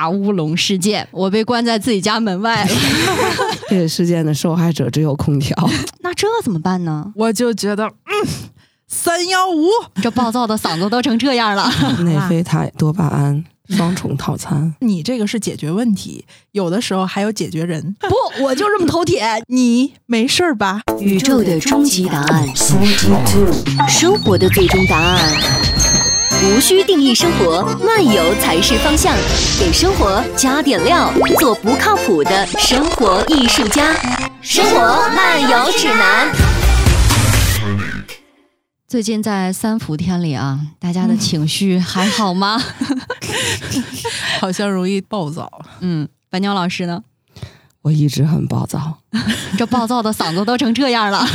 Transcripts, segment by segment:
大乌龙事件，我被关在自己家门外了。这个事件的受害者只有空调。那这怎么办呢？我就觉得，嗯，三幺五，这暴躁的嗓子都成这样了。内啡肽多巴胺双重套餐。你这个是解决问题，有的时候还有解决人。不，我就这么头铁。你没事儿吧？宇宙的终极答案，生活的最终答案。无需定义生活，漫游才是方向。给生活加点料，做不靠谱的生活艺术家。生活漫游指南。最近在三伏天里啊，大家的情绪还好吗？好像容易暴躁。嗯，白鸟老师呢？我一直很暴躁，这暴躁的嗓子都成这样了。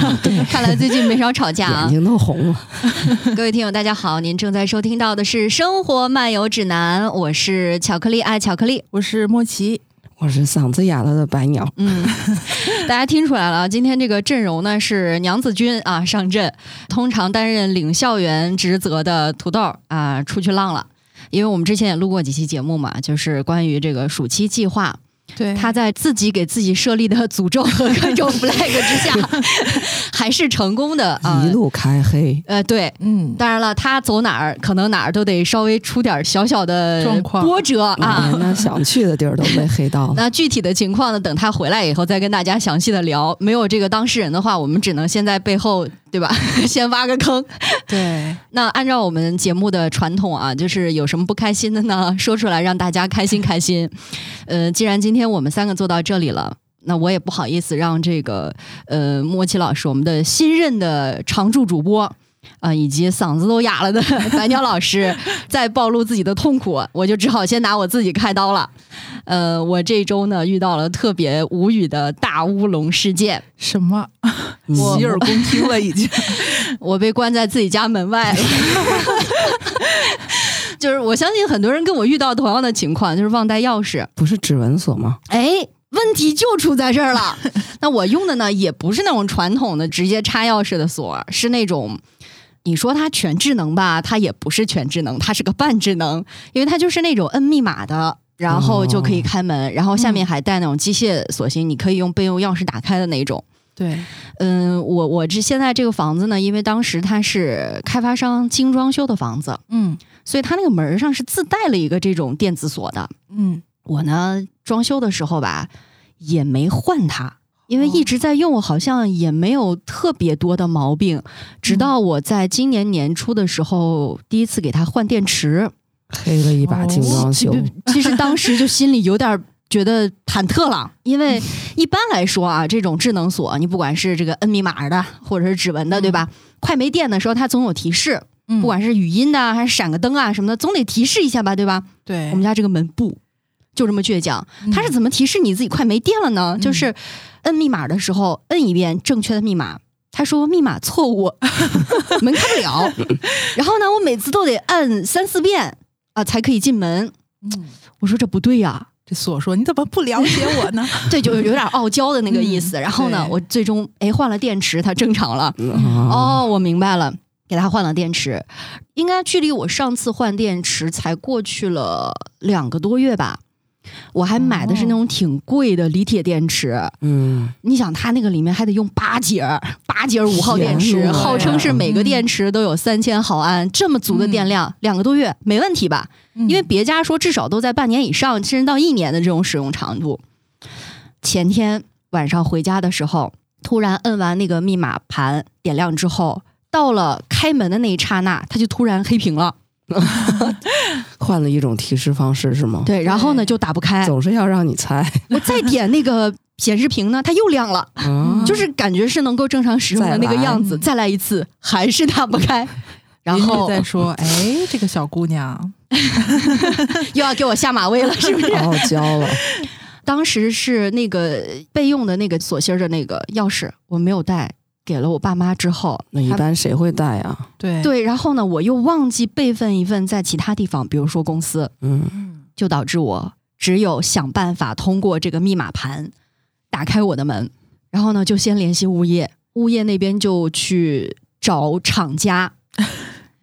看来最近没少吵架啊眼。睛都红了。各位听友，大家好，您正在收听到的是《生活漫游指南》，我是巧克力爱巧克力。我是莫奇，我是嗓子哑了的白鸟。嗯，大家听出来了，今天这个阵容呢是娘子军啊上阵，通常担任领校园职责的土豆啊出去浪了。因为我们之前也录过几期节目嘛，就是关于这个暑期计划，对他在自己给自己设立的诅咒和各种 flag 之下，还是成功的啊。一路开黑，呃，对，嗯，当然了，他走哪儿可能哪儿都得稍微出点小小的状况波折啊。那想去的地儿都被黑到了。那具体的情况呢？等他回来以后再跟大家详细的聊。没有这个当事人的话，我们只能先在背后，对吧？先挖个坑。对，那按照我们节目的传统啊，就是有什么不开心的呢？说出来让大家开心开心。呃，既然今天我们三个坐到这里了。那我也不好意思让这个呃莫奇老师，我们的新任的常驻主播啊、以及嗓子都哑了的白鸟老师，再暴露自己的痛苦，我就只好先拿我自己开刀了。呃，我这周呢遇到了特别无语的大乌龙事件，什么嗯洗耳恭听了已经。我被关在自己家门外了。就是我相信很多人跟我遇到同样的情况，就是忘带钥匙。不是指纹锁吗？哎，问题就出在这儿了。那我用的呢，也不是那种传统的直接插钥匙的锁，是那种。你说它全智能吧，它也不是全智能，它是个半智能，因为它就是那种摁密码的，然后就可以开门，然后下面还带那种机械锁芯，你可以用备用钥匙打开的那种。对，嗯，我我这现在这个房子呢，因为当时它是开发商精装修的房子，嗯。所以它那个门儿上是自带了一个这种电子锁的。嗯，我呢装修的时候吧，也没换它，因为一直在用，好像也没有特别多的毛病。直到我在今年年初的时候，第一次给它换电池，黑了一把精装修，其实当时就心里有点儿觉得忐忑了，因为 一般来说啊，这种智能锁，你不管是这个摁密码的，或者是指纹的，对吧？快没电的时候，它总有提示，嗯不管是语音的还是闪个灯啊什么的，总得提示一下吧，对吧？对，我们家这个门不就这么倔强，嗯它是怎么提示你自己快没电了呢？就是摁密码的时候，摁一遍正确的密码。他说密码错误，门开不了。然后呢，我每次都得按三四遍啊才可以进门。嗯，我说这不对呀、这锁说你怎么不了解我呢？这就有点傲娇的那个意思。嗯然后呢，我最终哎换了电池，它正常了。哦，哦，我明白了，给它换了电池，应该距离我上次换电池才过去了两个多月吧。我还买的是那种挺贵的锂铁电池，嗯，你想它那个里面还得用八节儿，八节儿五号电池，号称是每个电池都有三千毫安，这么足的电量，两个多月没问题吧？嗯因为别家说至少都在半年以上，甚至到一年的这种使用长度。前天晚上回家的时候，突然摁完那个密码盘点亮之后，到了开门的那一刹那，它就突然黑屏了。换了一种提示方式是吗？对，然后呢就打不开。总是要让你猜，我再点那个显示屏呢，它又亮了，啊就是感觉是能够正常使用的那个样子。再来一次，还是打不开。然后再说，哎，这个小姑娘，又要给我下马威了，是不是？傲娇了，当时是那个备用的那个锁芯儿的那个钥匙，我没有带，给了我爸妈之后，那一般谁会带啊？对，对，然后呢，我又忘记备份一份在其他地方，比如说公司，嗯，就导致我只有想办法通过这个密码盘打开我的门，然后呢，就先联系物业，物业那边就去找厂家。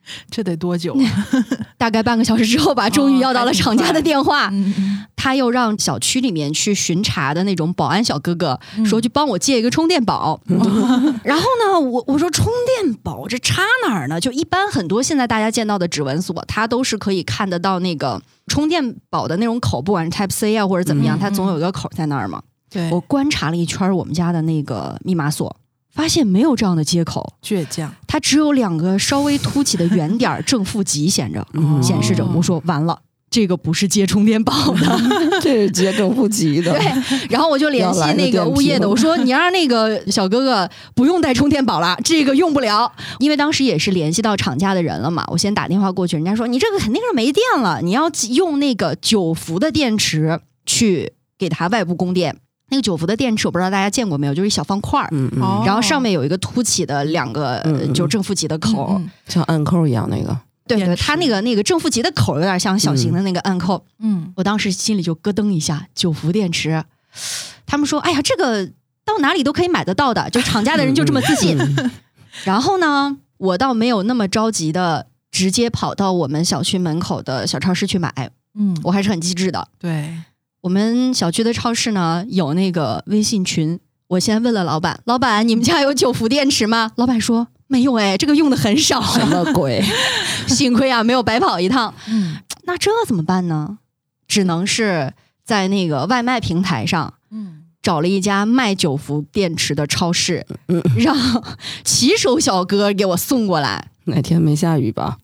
这得多久啊？大概半个小时之后吧，终于要到了厂家的电话。他又让小区里面去巡查的那种保安小哥哥说去帮我借一个充电宝。然后呢，我我说充电宝这插哪儿呢？就一般很多现在大家见到的指纹锁，它都是可以看得到那个充电宝的那种口，不管是 Type C 啊或者怎么样，嗯它总有一个口在那儿嘛。对我观察了一圈我们家的那个密码锁，发现没有这样的接口，倔强，它只有两个稍微凸起的圆点儿正负极显着，嗯显示着。我说完了。这个不是接充电宝的，这是接正负极的。对。然后我就联系那个物业的，我说你让那个小哥哥不用带充电宝了，这个用不了。因为当时也是联系到厂家的人了嘛，我先打电话过去，人家说你这个肯定是没电了，你要用那个九伏的电池去给它外部供电。那个九伏的电池我不知道大家见过没有，就是一小方块儿，嗯嗯，哦然后上面有一个凸起的两个就是正负极的口。嗯像按扣一样那个。对对，它那个那个正负极的口有点像小型的那个按扣。嗯，我当时心里就咯噔一下，九伏电池。他们说：“哎呀，这个到哪里都可以买得到的，就厂家的人就这么自信。嗯 然后呢，我倒没有那么着急的直接跑到我们小区门口的小超市去买，嗯，我还是很机智的。对，我们小区的超市呢有那个微信群，我先问了老板：“老板，你们家有九伏电池吗？”老板说：“没有哎，这个用的很少。什么鬼？幸亏啊，没有白跑一趟。嗯那这怎么办呢？只能是在那个外卖平台上嗯，找了一家卖九伏电池的超市，嗯让骑手小哥给我送过来。哪天没下雨吧？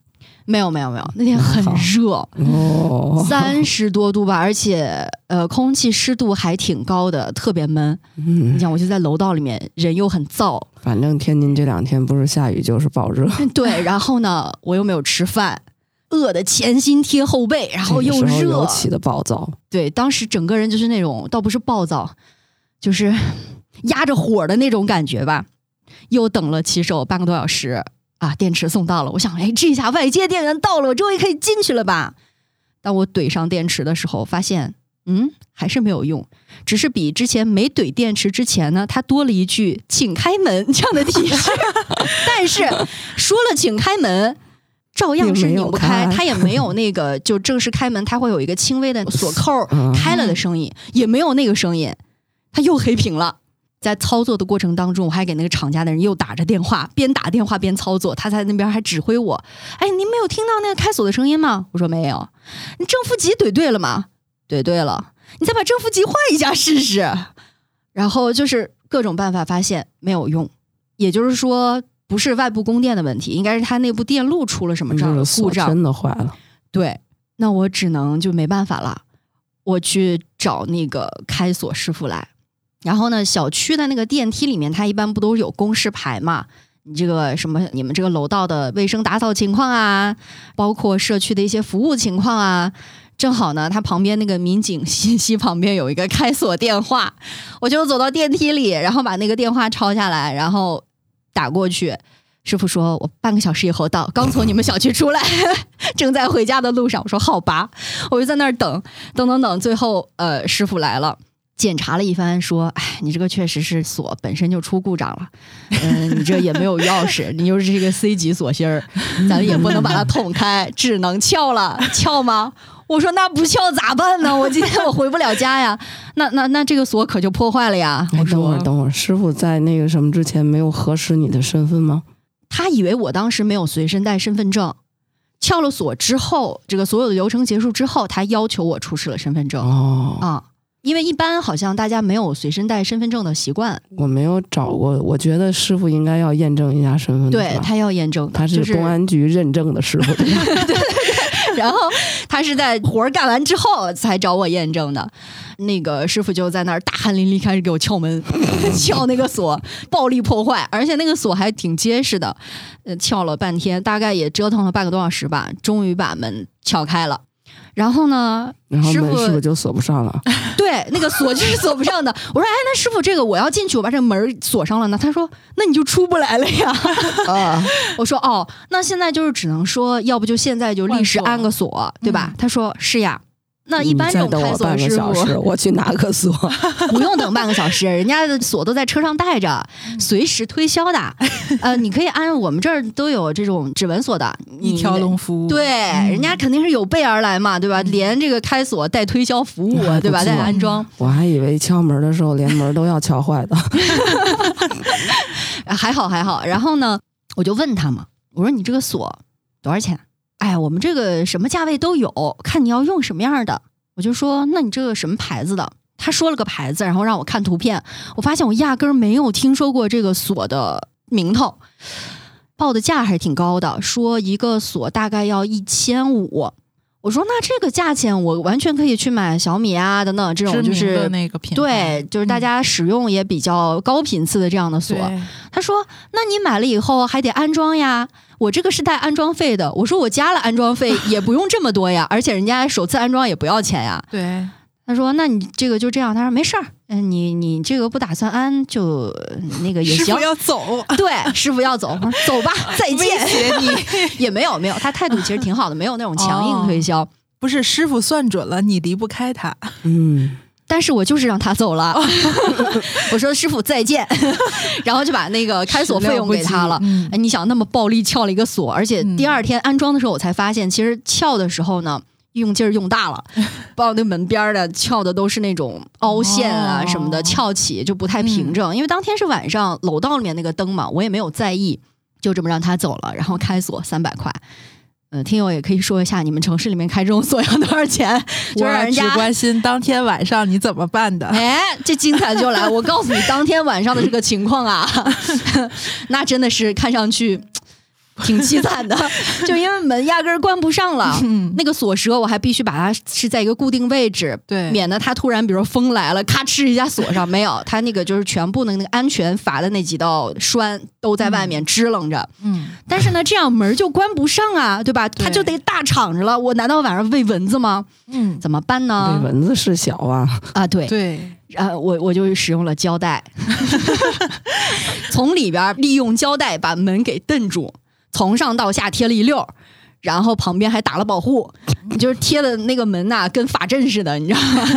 没有没有没有，那天很热，哦，三十多度吧，而且呃空气湿度还挺高的，特别闷。你嗯，想，我就在楼道里面，人又很燥，反正天津这两天不是下雨就是暴热，对，然后呢，我又没有吃饭，饿的前心贴后背，然后又热。尤，其的暴躁。对，当时整个人就是那种，倒不是暴躁，就是压着火的那种感觉吧。又等了骑手半个多小时啊，电池送到了。我想，哎，这下外接电源到了，我终于可以进去了吧？当我怼上电池的时候，发现，嗯，还是没有用，只是比之前没怼电池之前呢，它多了一句“请开门”这样的提示。但是说了“请开门”。照样是拧不开，它也没有那个就正式开门，它会有一个轻微的锁扣嗯开了的声音，也没有那个声音，它又黑屏了。在操作的过程当中，我还给那个厂家的人又打着电话，边打电话边操作，他在那边还指挥我：“哎，您没有听到那个开锁的声音吗？”我说：“没有。”你正负极怼对了吗？怼对了，你再把正负极换一下试试。然后就是各种办法，发现没有用。也就是说，不是外部供电的问题，应该是它内部电路出了什么这样的就是锁故障。真的坏了。对，那我只能就没办法了，我去找那个开锁师傅来。然后呢，小区的那个电梯里面，它一般不都有公示牌嘛？你这个什么，你们这个楼道的卫生打扫情况啊，包括社区的一些服务情况啊。正好呢，它旁边那个民警信息旁边有一个开锁电话，我就走到电梯里，然后把那个电话抄下来，然后打过去。师傅说：“我半个小时以后到，刚从你们小区出来，正在回家的路上。”我说：“好吧。”我就在那儿等，等等等，最后呃，师傅来了。检查了一番，说：“哎，你这个确实是锁本身就出故障了，嗯、你这也没有钥匙，你又是这个 C 级锁芯儿，咱也不能把它捅开，只能撬了。撬吗？我说那不撬咋办呢？我今天我回不了家呀，那那那这个锁可就破坏了呀。哎我说等会儿，等会儿，师傅在那个什么之前没有核实你的身份吗？他以为我当时没有随身带身份证，撬了锁之后，这个所有的流程结束之后，他要求我出示了身份证哦，啊。因为一般好像大家没有随身带身份证的习惯，我没有找过，我觉得师傅应该要验证一下身份对他要验证，他是公安局认证的师傅，对 对,对然后他是在活儿干完之后才找我验证的。那个师傅就在那儿大汗淋漓开始给我撬门，撬那个锁，暴力破坏，而且那个锁还挺结实的。呃，撬了半天，大概也折腾了半个多小时吧，终于把门撬开了。然后呢，然后师傅门是不是就锁不上了？对，那个锁就是锁不上的。我说，哎，那师傅，这个我要进去，我把这个门锁上了呢。他说，那你就出不来了呀。啊，我说，哦，那现在就是只能说，要不就现在就立时安个锁，对吧？嗯他说是呀。那一般这种开锁师傅小时，我去拿个锁。不用等半个小时，人家的锁都在车上带着，随时推销的。呃，你可以按我们这儿都有这种指纹锁的，一条龙服务，对，人家肯定是有备而来嘛，对吧？连这个开锁带推销服务，对吧？带安装，我还以为敲门的时候连门都要敲坏的。呃还好还好。然后呢，我就问他嘛，我说你这个锁多少钱？哎呀，我们这个什么价位都有，看你要用什么样的。我就说，那你这个什么牌子的？他说了个牌子，然后让我看图片，我发现我压根儿没有听说过这个锁的名头，报的价还是挺高的，说一个锁大概要一千五。我说那这个价钱我完全可以去买小米啊等等这种，就是那个品牌，对，就是大家使用也比较高频次的这样的锁。对他说：“那你买了以后还得安装呀，我这个是带安装费的。”我说：“我加了安装费 也不用这么多呀，而且人家首次安装也不要钱呀。对，”他说：“那你这个就这样。”他说：“没事儿，嗯，你你这个不打算安就呃那个也行师傅。要走，对，师傅要走，我 说走吧，再见。胁你，也没有没有，他态度其实挺好的，没有那种强硬推销。不是师傅算准了，你离不开他，嗯，但是我就是让他走了，我说师傅再见，然后就把那个开锁费用给他了。嗯。哎，你想那么暴力撬了一个锁，而且第二天安装的时候，我才发现，其实撬的时候呢，用劲儿用大了，把我那门边儿的撬的都是那种凹陷啊哦。什么的，翘起就不太平整。因为当天是晚上，楼道里面那个灯嘛，我也没有在意，就这么让他走了，然后开锁三百块。呃，听友也可以说一下，你们城市里面开这种锁 要多少钱？就让我只人家关心当天晚上你怎么办的。哎，这精彩就来！我告诉你，当天晚上的这个情况啊，那真的是看上去 挺凄惨的，就因为门压根儿关不上了。嗯，那个锁舌我还必须把它是在一个固定位置，对，免得它突然比如风来了，咔哧一下锁上。没有，它那个就是全部的那个安全阀的那几道栓都在外面支棱着。嗯，但是呢，这样门就关不上啊，对吧？它就得大敞着了。我难道晚上喂蚊子吗？嗯，怎么办对，呢？蚊子是小啊，啊，对，对，然后我我就使用了胶带，从里边儿利用胶带把门给蹬住，从上到下贴了一溜儿，然后旁边还打了保护，就是贴的那个门呐、跟法阵似的，你知道吗？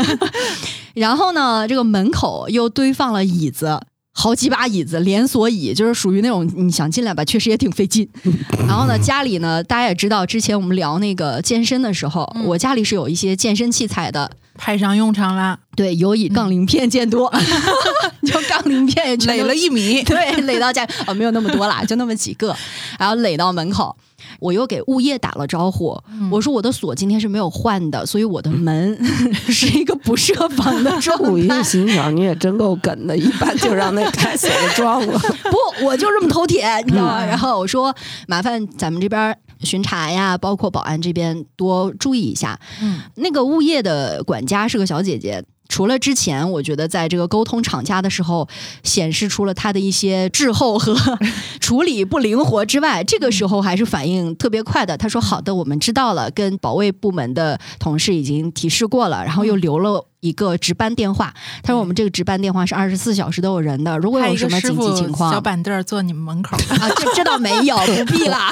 然后呢，这个门口又堆放了椅子。好几把椅子，连锁椅，就是属于那种你想进来吧，确实也挺费劲。然后呢，家里呢，大家也知道，之前我们聊那个健身的时候，嗯。我家里是有一些健身器材的，派上用场啦，对，有以杠铃片见多，就杠铃片也垒了一米，对，垒到家哦，没有那么多啦，就那么几个，然后垒到门口。我又给物业打了招呼，我说我的锁今天是没有换的，所以我的门 是一个不设防的状物业态。心想你也真够梗的，一般就让那开锁的撞了。不，我就这么头铁，你知道吗？嗯然后我说麻烦咱们这边巡查呀，包括保安这边多注意一下。嗯，那个物业的管家是个小姐姐。除了之前，我觉得在这个沟通厂家的时候，显示出了他的一些滞后和 处理不灵活之外，这个时候还是反应特别快的。他说：“好的，我们知道了，跟保卫部门的同事已经提示过了，然后又留了一个值班电话。他说我们这个值班电话是二十四小时都有人的，如果有什么紧急情况，小板凳坐你们门口，啊，这这倒没有，不必啦。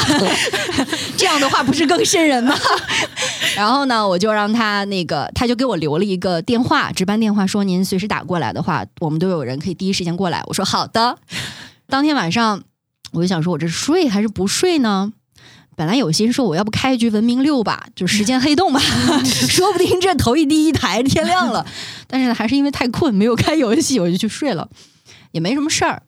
这样的话不是更瘆人吗？然后呢，我就让他那个，他就给我留了一个电话，值班电话，说您随时打过来的话，我们都有人可以第一时间过来。我说好的。当天晚上，我就想说，我这是睡还是不睡呢？本来有心说我要不开一局文明六吧，就时间黑洞吧，说不定这头一第一台天亮了。但是还是因为太困，没有开游戏，我就去睡了，也没什么事儿。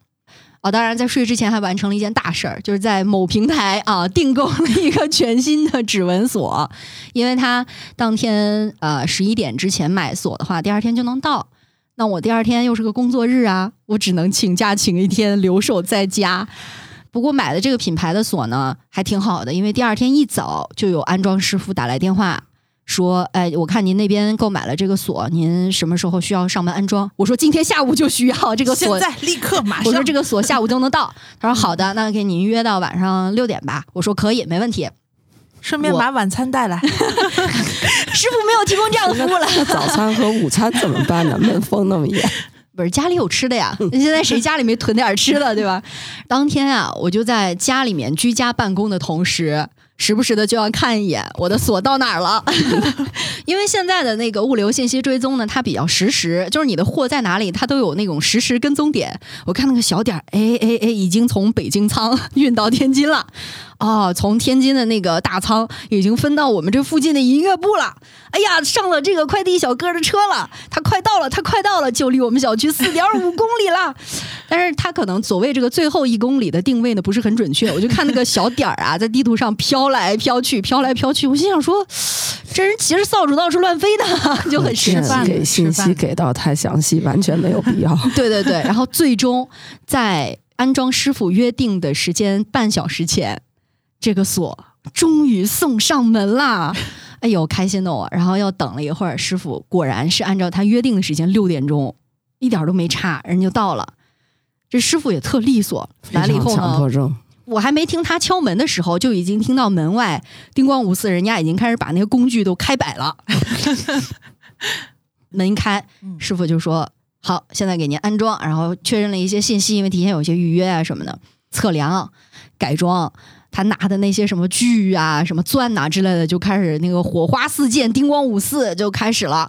哦，当然，在睡之前还完成了一件大事儿，就是在某平台啊订购了一个全新的指纹锁，因为它当天呃十一点之前买锁的话，第二天就能到。那我第二天又是个工作日啊，我只能请假请一天留守在家。不过买的这个品牌的锁呢，还挺好的，因为第二天一早就有安装师傅打来电话说：“哎，我看您那边购买了这个锁，您什么时候需要上门安装？”我说：“今天下午就需要这个锁现，在立刻马上，我说这个锁下午就能到。他说好的，那给您约到晚上六点吧。我说可以，没问题。顺便把晚餐带来，师傅没有提供这样的服务了，早餐和午餐怎么办呢？门封那么严，不是家里有吃的呀？现在谁家里没囤点吃的，对吧？当天啊，我就在家里面居家办公的同时。时不时的就要看一眼我的锁到哪儿了，因为现在的那个物流信息追踪呢，它比较实时，就是你的货在哪里，它都有那种实时跟踪点。我看那个小点儿，哎哎哎，已经从北京仓运到天津了。哦，从天津的那个大仓已经分到我们这附近的营业部了。哎呀，上了这个快递小哥的车了，他快到了，他快到了，就离我们小区四点五公里了。但是他可能所谓这个最后一公里的定位呢不是很准确，我就看那个小点儿啊，在地图上飘来飘去，飘来飘去。我心想说，这人骑着扫帚倒是乱飞的，就很失这范。给信息给到太详细，完全没有必要。对对对，然后最终在安装师傅约定的时间半小时前。这个锁终于送上门啦！哎呦，开心的我。然后又等了一会儿，师傅果然是按照他约定的时间，六点钟一点都没差，人就到了。这师傅也特利索，来了以后呢，我还没听他敲门的时候，就已经听到门外叮咣五四，人家已经开始把那个工具都开摆了。门一开，师傅就说：“好，现在给您安装。”然后确认了一些信息，因为提前有些预约啊什么的，测量、改装。他拿的那些什么锯啊、什么钻呐之类的，就开始那个火花四溅、叮咣五四就开始了，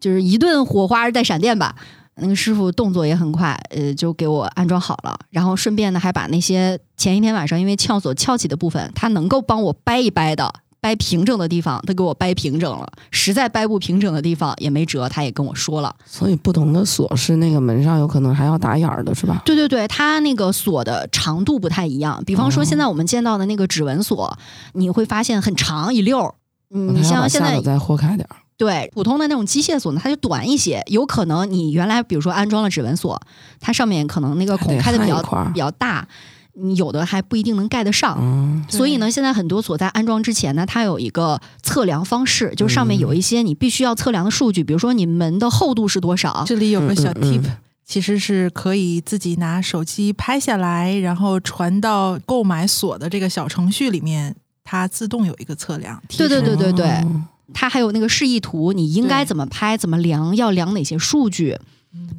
就是一顿火花带闪电吧。那个师傅动作也很快，呃，就给我安装好了，然后顺便呢还把那些前一天晚上因为撬锁撬起的部分，他能够帮我掰一掰的。掰平整的地方，他给我掰平整了；实在掰不平整的地方也没辙，他也跟我说了。所以不同的锁是那个门上有可能还要打眼儿的，是吧？对对对，它那个锁的长度不太一样。比方说，现在我们见到的那个指纹锁，你会发现很长一溜。嗯，你像现在再豁开点儿。对，普通的那种机械锁呢，它就短一些。有可能你原来比如说安装了指纹锁，它上面可能那个孔开的比较比较大。你有的还不一定能盖得上，所以呢，现在很多锁在安装之前呢，它有一个测量方式，就是上面有一些你必须要测量的数据，比如说你门的厚度是多少。这里有个小 tip，其实是可以自己拿手机拍下来，然后传到购买锁的这个小程序里面，它自动有一个测量。对对对对对，它还有那个示意图，你应该怎么拍，怎么量，要量哪些数据。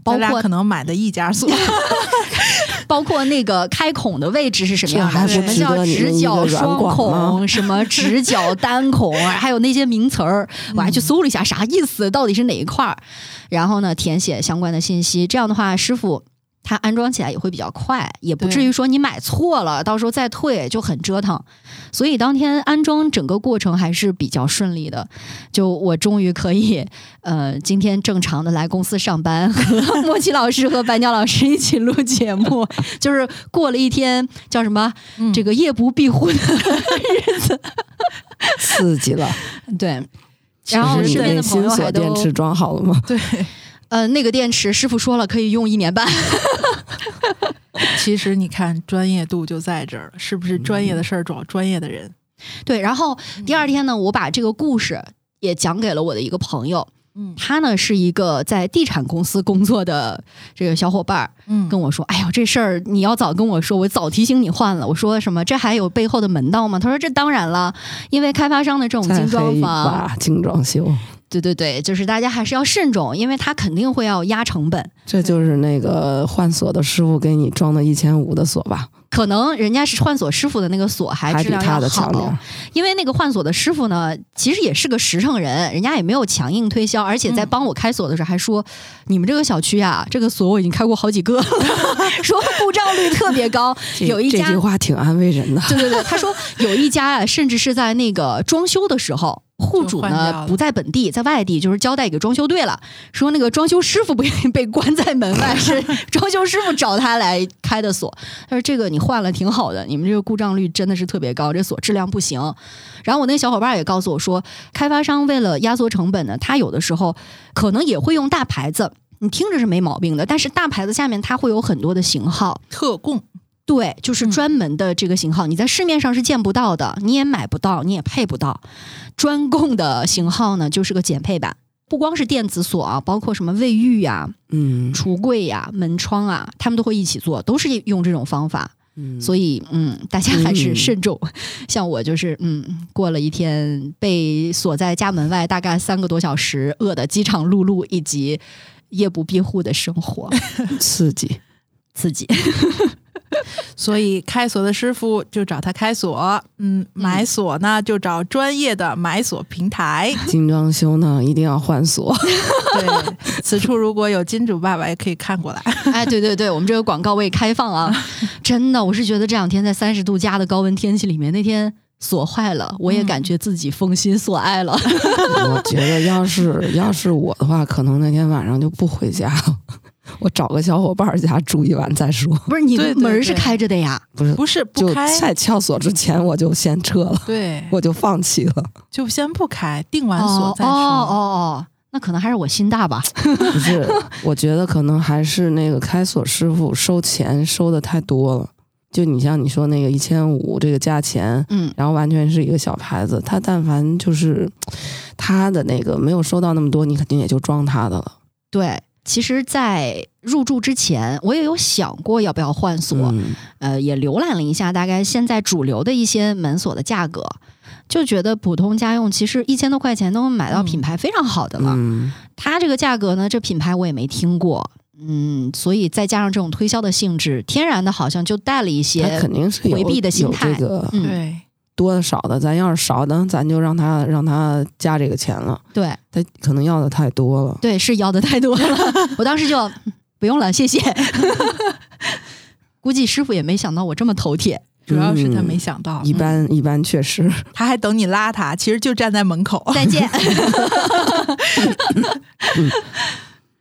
包括可能买的一家锁，包括那个开孔的位置是什么样的？什么叫直角双孔？什么直角单孔？还有那些名词儿，我还去搜了一下，啥意思？到底是哪一块儿？然后呢，填写相关的信息。这样的话，师傅。它安装起来也会比较快，也不至于说你买错了，到时候再退就很折腾。所以当天安装整个过程还是比较顺利的。就我终于可以，呃，今天正常的来公司上班，和莫奇老师和白鸟老师一起录节目，就是过了一天叫什么这个夜不闭户的日子，刺激了。对，然后身边的朋友还都电池装好了吗？对。呃，那个电池师傅说了可以用一年半。其实你看，专业度就在这儿了，是不是？专业的事儿找专业的人。对，然后第二天呢，我把这个故事也讲给了我的一个朋友。嗯，他呢是一个在地产公司工作的这个小伙伴儿。嗯，跟我说：“哎呦，这事儿你要早跟我说，我早提醒你换了。”我说：“什么？这还有背后的门道吗？”他说：“这当然了，因为开发商的这种精装房，精装修。”对对对，就是大家还是要慎重，因为他肯定会要压成本。这就是那个换锁的师傅给你装的一千五的锁吧？可能人家是换锁师傅的那个锁还质量要好，因为那个换锁的师傅呢，其实也是个实诚人，人家也没有强硬推销，而且在帮我开锁的时候还说：“你们这个小区啊，这个锁我已经开过好几个，说故障率特别高。”有一家这句话挺安慰人的。对对对，他说有一家啊，甚至是在那个装修的时候。户主呢不在本地，在外地，就是交代给装修队了，说那个装修师傅不愿意被关在门外，是装修师傅找他来开的锁。他说这个你换了挺好的，你们这个故障率真的是特别高，这锁质量不行。然后我那小伙伴也告诉我说，开发商为了压缩成本呢，他有的时候可能也会用大牌子，你听着是没毛病的，但是大牌子下面它会有很多的型号特供。对，就是专门的这个型号，你在市面上是见不到的，你也买不到，你也配不到。专供的型号呢，就是个减配版。不光是电子锁啊，包括什么卫浴呀、嗯、橱柜呀、门窗啊，他们都会一起做，都是用这种方法。嗯，所以嗯，大家还是慎重。像我就是嗯，过了一天被锁在家门外，大概三个多小时，饿得饥肠辘辘，以及夜不闭户的生活，刺激，刺激。所以开锁的师傅就找他开锁，嗯，买锁呢就找专业的买锁平台。精装修呢一定要换锁，对，此处如果有金主爸爸也可以看过来。哎，对对对，我们这个广告位开放啊！真的，我是觉得这两天在三十度加的高温天气里面，那天锁坏了，我也感觉自己封心锁爱了。我觉得要是要是我的话，可能那天晚上就不回家了，我找个小伙伴儿家住一晚再说。不是你对对门儿是开着的呀？不是，不是不就开，在撬锁之前我就先撤了，对，我就放弃了。就先不开，定完锁再说哦哦。哦，那可能还是我心大吧。不是，我觉得可能还是那个开锁师傅收钱收的太多了。就你像你说那个一千五这个价钱，嗯，然后完全是一个小牌子，他但凡就是他的那个没有收到那么多，你肯定也就装他的了。对。其实，在入住之前，我也有想过要不要换锁，嗯。呃，也浏览了一下大概现在主流的一些门锁的价格，就觉得普通家用其实一千多块钱都能买到品牌非常好的了。嗯，它这个价格呢，这品牌我也没听过，嗯，所以再加上这种推销的性质，天然的好像就带了一些肯定是有回避的心态。这个嗯。对，多的少的，咱要是少的，咱就让他让他加这个钱了。对他可能要的太多了。对，是要的太多了，我当时就嗯不用了，谢谢。估计师傅也没想到我这么头铁，主要是他嗯没想到，一般一般确实，他还等你拉他，其实就站在门口。再见。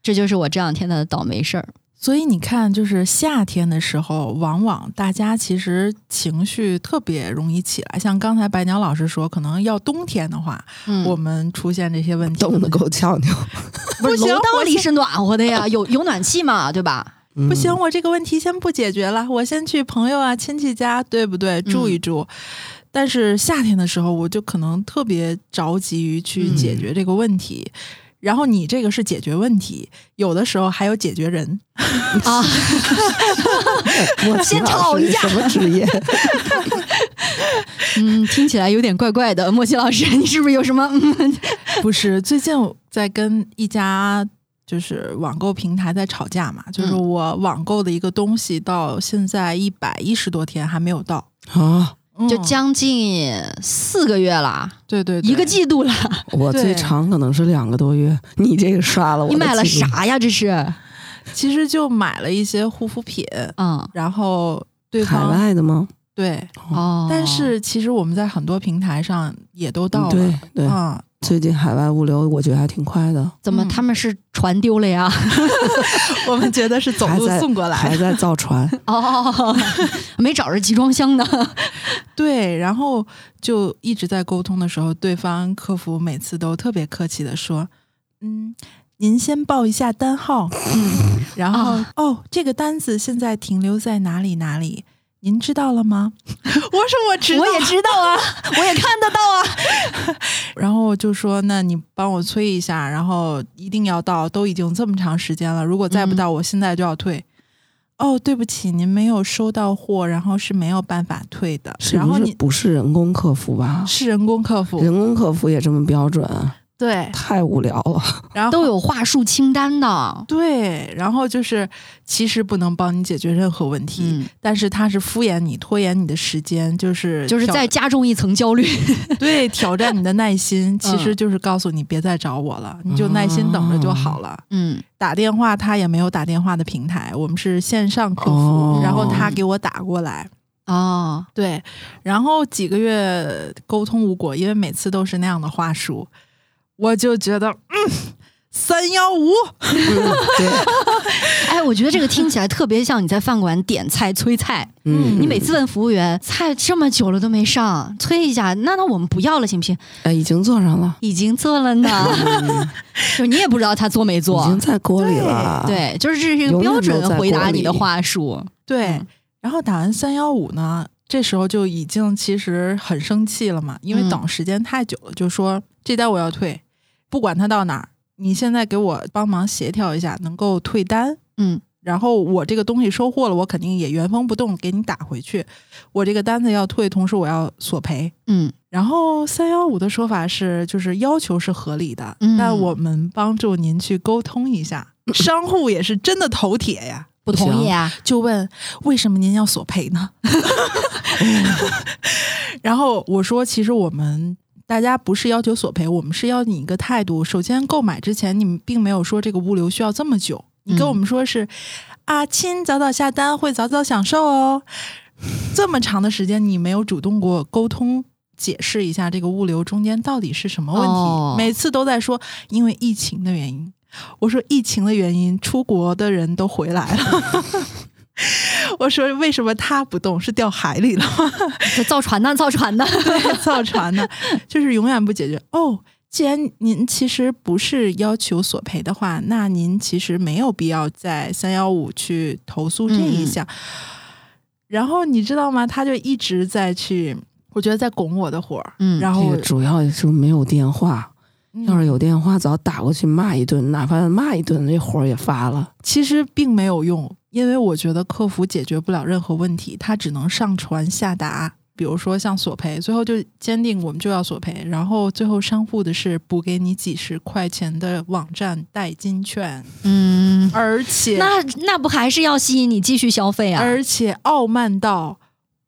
这就是我这两天的倒霉事儿。所以你看，就是夏天的时候，往往大家其实情绪特别容易起来。像刚才白鸟老师说，可能要冬天的话，嗯，我们出现这些问题，冻得够呛呛。不是行楼道里是暖和的呀，有有暖气嘛，对吧？嗯不行，我这个问题先不解决了，我先去朋友啊、亲戚家，对不对？住一住。但是夏天的时候，我就可能特别着急于去解决这个问题。然后你这个是解决问题，有的时候还有解决人。啊，莫奇先老吵一架师什么职业？嗯，听起来有点怪怪的。莫奇老师，你是不是有什么？嗯 不是，最近我在跟一家就是网购平台在吵架嘛，就是嗯我网购的一个东西到现在一百一十多天还没有到，啊，就嗯将近四个月了，对对对一个季度了。我最长可能是两个多月。你这个刷了我你买了？啥呀？这是？其实就买了一些护肤品，嗯，然后对海外的吗？对，哦，但是其实我们在很多平台上也都到了，对对，嗯，最近海外物流我觉得还挺快的，怎么嗯他们是船丢了呀？我们觉得是走路送过来还在造船。哦，没找着集装箱呢。对，然后就一直在沟通的时候，对方客服每次都特别客气的说：“嗯，您先报一下单号，嗯，然后、啊哦，这个单子现在停留在哪里哪里，您知道了吗？” 我说我知道，我也知道啊，我也看得到啊。然后就说：“那你帮我催一下，然后一定要到，都已经这么长时间了，如果再不到，我现在就要退。哦，对不起，您没有收到货，然后是没有办法退的。是然后你不是不是人工客服吧？是人工客服，人工客服也这么标准，对，太无聊了。然后都有话术清单的。对，然后就是其实不能帮你解决任何问题，嗯，但是他是敷衍你、拖延你的时间，就是就是再加重一层焦虑。对挑战你的耐心，其实嗯就是告诉你别再找我了，你就耐心等着就好了。嗯打电话他也没有打电话的平台，我们是线上客服，哦然后他给我打过来。哦，对，然后几个月沟通无果，因为每次都是那样的话术，我就觉得，嗯，三幺五，对，哎，我觉得这个听起来特别像你在饭馆点菜催菜，嗯，你每次问服务员菜这么久了都没上，催一下，那那我们不要了行不行？哎已经做上了，已经做了呢，就你也不知道他做没做。已经。在锅里了。，对，就是这是一个标准回答你的话术。对，嗯。然后打完三幺五呢，这时候就已经其实很生气了嘛，因为嗯。等时间太久了，就说这单我要退，不管他到哪儿，你现在给我帮忙协调一下，能够退单。嗯然后我这个东西收货了，我肯定也原封不动给你打回去。我这个单子要退，同时我要索赔。嗯然后三幺五的说法是，就是要求是合理的，嗯但我们帮助您去沟通一下。商户也是真的头铁呀，不同意啊？就问为什么您要索赔呢？然后我说，其实我们大家不是要求索赔，我们是要你一个态度。首先，购买之前你们并没有说这个物流需要这么久，你跟我们说是、啊，亲，早早下单会早早享受哦。这么长的时间，你没有主动过沟通。解释一下这个物流中间到底是什么问题？哦每次都在说因为疫情的原因。我说疫情的原因，出国的人都回来了。我说为什么他不动？是掉海里了吗？造船的，造船的。造船呢？就是永远不解决。哦，既然您其实不是要求索赔的话，那您其实没有必要在三幺五去投诉这一项。然后你知道吗？他就一直在去，我觉得在拱我的火。嗯然后这个主要就是没有电话，嗯要是有电话，早打过去骂一顿，哪怕骂一顿，这活儿也发了。其实并没有用，因为我觉得客服解决不了任何问题，他只能上传下达。比如说像索赔，最后就坚定我们就要索赔，然后最后商户的是补给你几十块钱的网站代金券，嗯，而且那那不还是要吸引你继续消费啊？而且傲慢到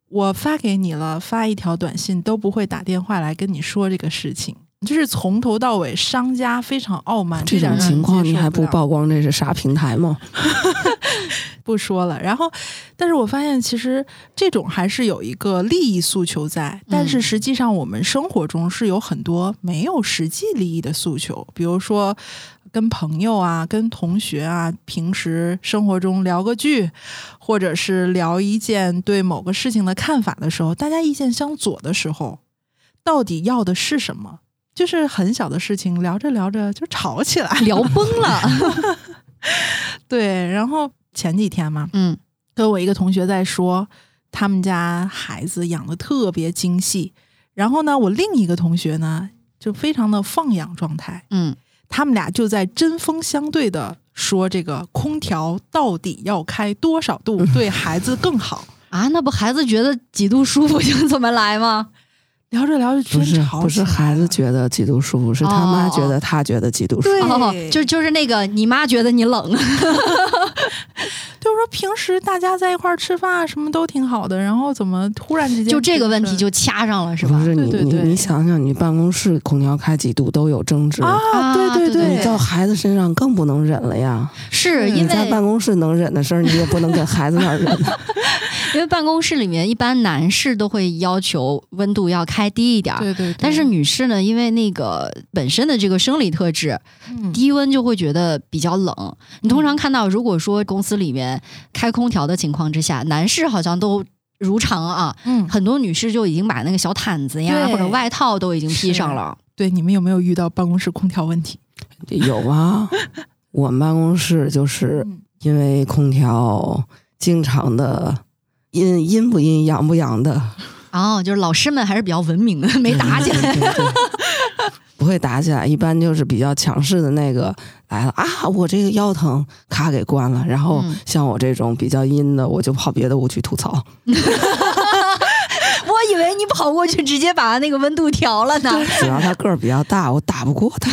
我发给你了，发一条短信都不会打电话来跟你说这个事情，就是从头到尾商家非常傲慢。这种点情况你还不曝光这是啥平台吗？不说了。然后，但是我发现其实这种还是有一个利益诉求在，但是实际上我们生活中是有很多没有实际利益的诉求，比如说。跟朋友啊，跟同学啊，平时生活中聊个剧，或者是聊一件对某个事情的看法的时候，大家意见相左的时候，到底要的是什么？就是很小的事情，聊着聊着就吵起来。聊崩了。对，然后前几天嘛，嗯跟我一个同学在说，他们家孩子养的特别精细。然后呢，我另一个同学呢，就非常的放养状态。嗯，他们俩就在针锋相对的说，这个空调到底要开多少度 对孩子更好？啊，那不孩子觉得几度舒服就怎么来吗？聊着聊着不是真吵不是孩子觉得极度舒服，是他妈觉得他觉得极度舒服。对哦，就就是那个你妈觉得你冷，就是说平时大家在一块儿吃饭啊，什么都挺好的，然后怎么突然之间就这个问题就掐上了，是吧不？是你你对对对你想想，你办公室空调开几度都有争执，啊？啊对对对你到孩子身上更不能忍了呀。是因你在为办公室能忍的事儿，你也不能跟孩子那儿忍。因为办公室里面一般男士都会要求温度要开低一点儿。对对对，但是女士呢，因为那个本身的这个生理特质，嗯低温就会觉得比较冷。你通常看到，如果说公司里面开空调的情况之下，男士好像都如常啊，嗯，很多女士就已经把那个小毯子呀或者外套都已经披上了。对，你们有没有遇到办公室空调问题？有啊，我们办公室就是嗯因为空调经常的阴阴不阴阳不阳的，哦，就是老师们还是比较文明的，没打起来。对。对对不会打起来，一般就是比较强势的那个来了啊，我这个腰疼，咔给关了。然后嗯像我这种比较阴的，我就跑别的屋去吐槽。跑过去直接把那个温度调了呢。主要他个儿比较大，我打不过他。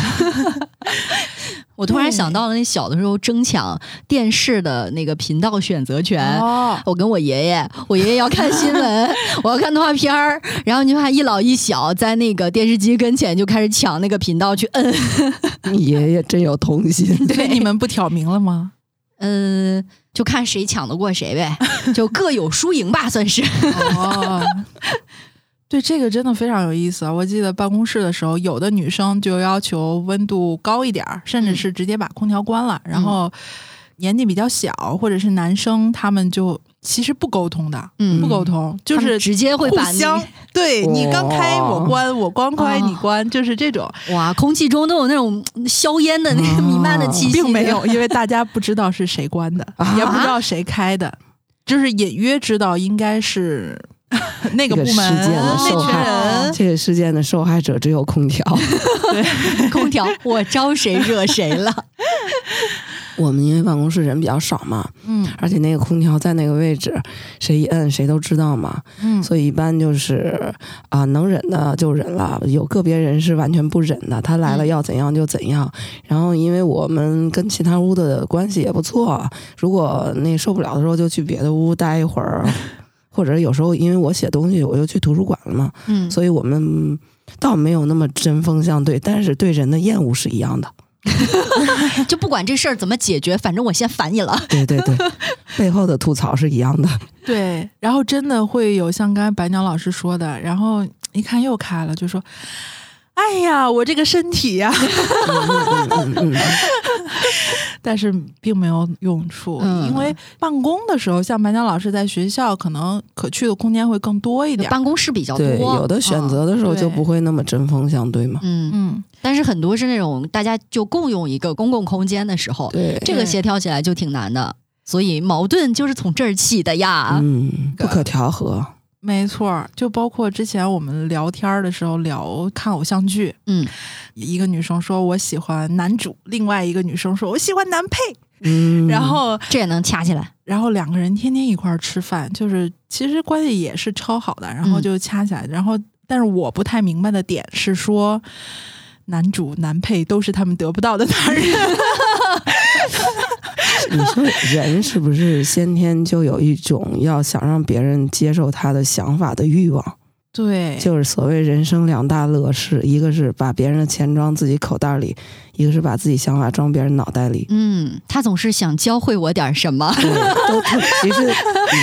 我突然想到了那小的时候争抢电视的那个频道选择权。哦，我跟我爷爷，我爷爷要看新闻，我要看动画片儿，然后你就看一老一小在那个电视机跟前就开始抢那个频道去摁，你爷爷真有童心。对，你们不挑明了吗？嗯，就看谁抢得过谁呗，就各有输赢吧，算是。哦，对，这个真的非常有意思啊！我记得办公室的时候，有的女生就要求温度高一点儿，甚至是直接把空调关了。然后年纪比较小或者是男生，他们就其实不沟通的，嗯不沟通，就是直接会互把你相对你刚开我关，我刚开你哦关，就是这种，哇，空气中都有那种硝烟的那个弥漫的气息，并没有，因为大家不知道是谁关的，啊也不知道谁开的，就是隐约知道应该是 那个事件的受害人。这个事件的受害者只有空调。空调，我招谁惹谁了？我们因为办公室人比较少嘛，嗯而且那个空调在那个位置，谁一摁谁都知道嘛，嗯，所以一般就是啊、能忍的就忍了，有个别人是完全不忍的，他来了嗯要怎样就怎样。然后因为我们跟其他屋的关系也不错，如果那受不了的时候就去别的屋待一会儿，或者有时候因为我写东西我又去图书馆了嘛，嗯，所以我们倒没有那么针锋相对，但是对人的厌恶是一样的。就不管这事儿怎么解决，反正我先烦你了。对对对，背后的吐槽是一样的。对，然后真的会有像刚才白鸟老师说的，然后一看又开了，就说：“哎呀，我这个身体呀、嗯嗯嗯嗯嗯 但是并没有用处，嗯因为办公的时候，像白鸟老师在学校，可能可去的空间会更多一点。办公室比较多，对，有的选择的时候就不会那么针锋相对嘛。嗯，嗯，嗯，但是很多是那种大家就共用一个公共空间的时候，对，这个协调起来就挺难的，所以矛盾就是从这儿起的呀。嗯，不可调和。没错儿，就包括之前我们聊天儿的时候聊看偶像剧，嗯，一个女生说我喜欢男主，另外一个女生说我喜欢男配，嗯，然后这也能掐起来。然后两个人天天一块儿吃饭，就是其实关系也是超好的，然后嗯就掐起来。然后，但是我不太明白的点是说，男主男配都是他们得不到的男人。你说人是不是先天就有一种要想让别人接受他的想法的欲望？对，就是所谓人生两大乐事，一个是把别人的钱装自己口袋里，一个是把自己想法装别人脑袋里。嗯，他总是想教会我点什么。对，都 特其实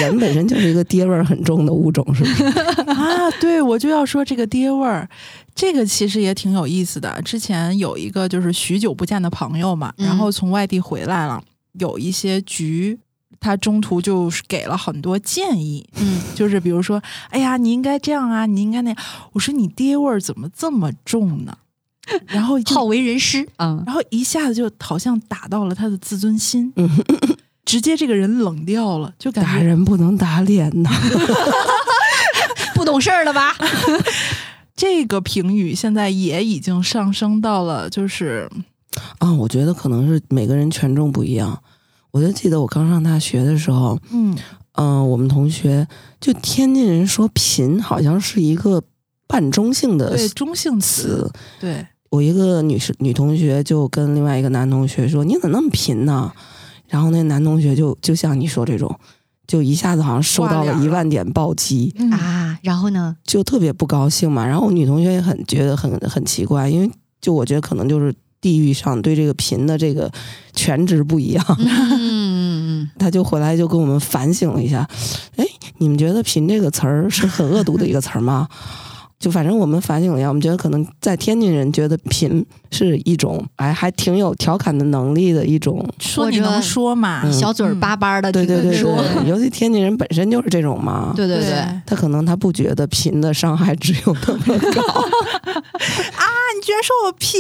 人本身就是一个爹味儿很重的物种，是不是？啊，对，我就要说这个爹味儿，这个其实也挺有意思的。之前有一个就是许久不见的朋友嘛，嗯然后从外地回来了，有一些局，他中途就是给了很多建议，嗯，就是比如说，哎呀，你应该这样啊，你应该那样。我说你爹味儿怎么这么重呢？然后好为人师啊。然后一下子就好像打到了他的自尊心，嗯直接这个人冷掉了，就感打人不能打脸呐。不懂事儿了吧？这个评语现在也已经上升到了就是啊，我觉得可能是每个人权重不一样。我就记得我刚上大学的时候，嗯嗯、我们同学就天津人说贫好像是一个半中性的对中性词词。对我一个女士女同学就跟另外一个男同学说：“你怎么那么贫呢？”然后那男同学就就像你说这种，就一下子好像受到了了一万点暴击，嗯啊，然后呢？就特别不高兴嘛。然后我女同学也很觉得很很奇怪，因为就我觉得可能就是地域上对这个贫的这个全值不一样。嗯嗯 他就回来就跟我们反省了一下，哎，你们觉得“贫”这个词儿是很恶毒的一个词儿吗？就反正我们反省了一下，我们觉得可能在天津人觉得贫是一种哎还挺有调侃的能力的一种，说你能说嘛？嗯小嘴儿巴巴的，对对对说，对，尤其天津人本身就是这种嘛，对对对，他可能他不觉得贫的伤害只有那么 高，啊，你居然说我贫，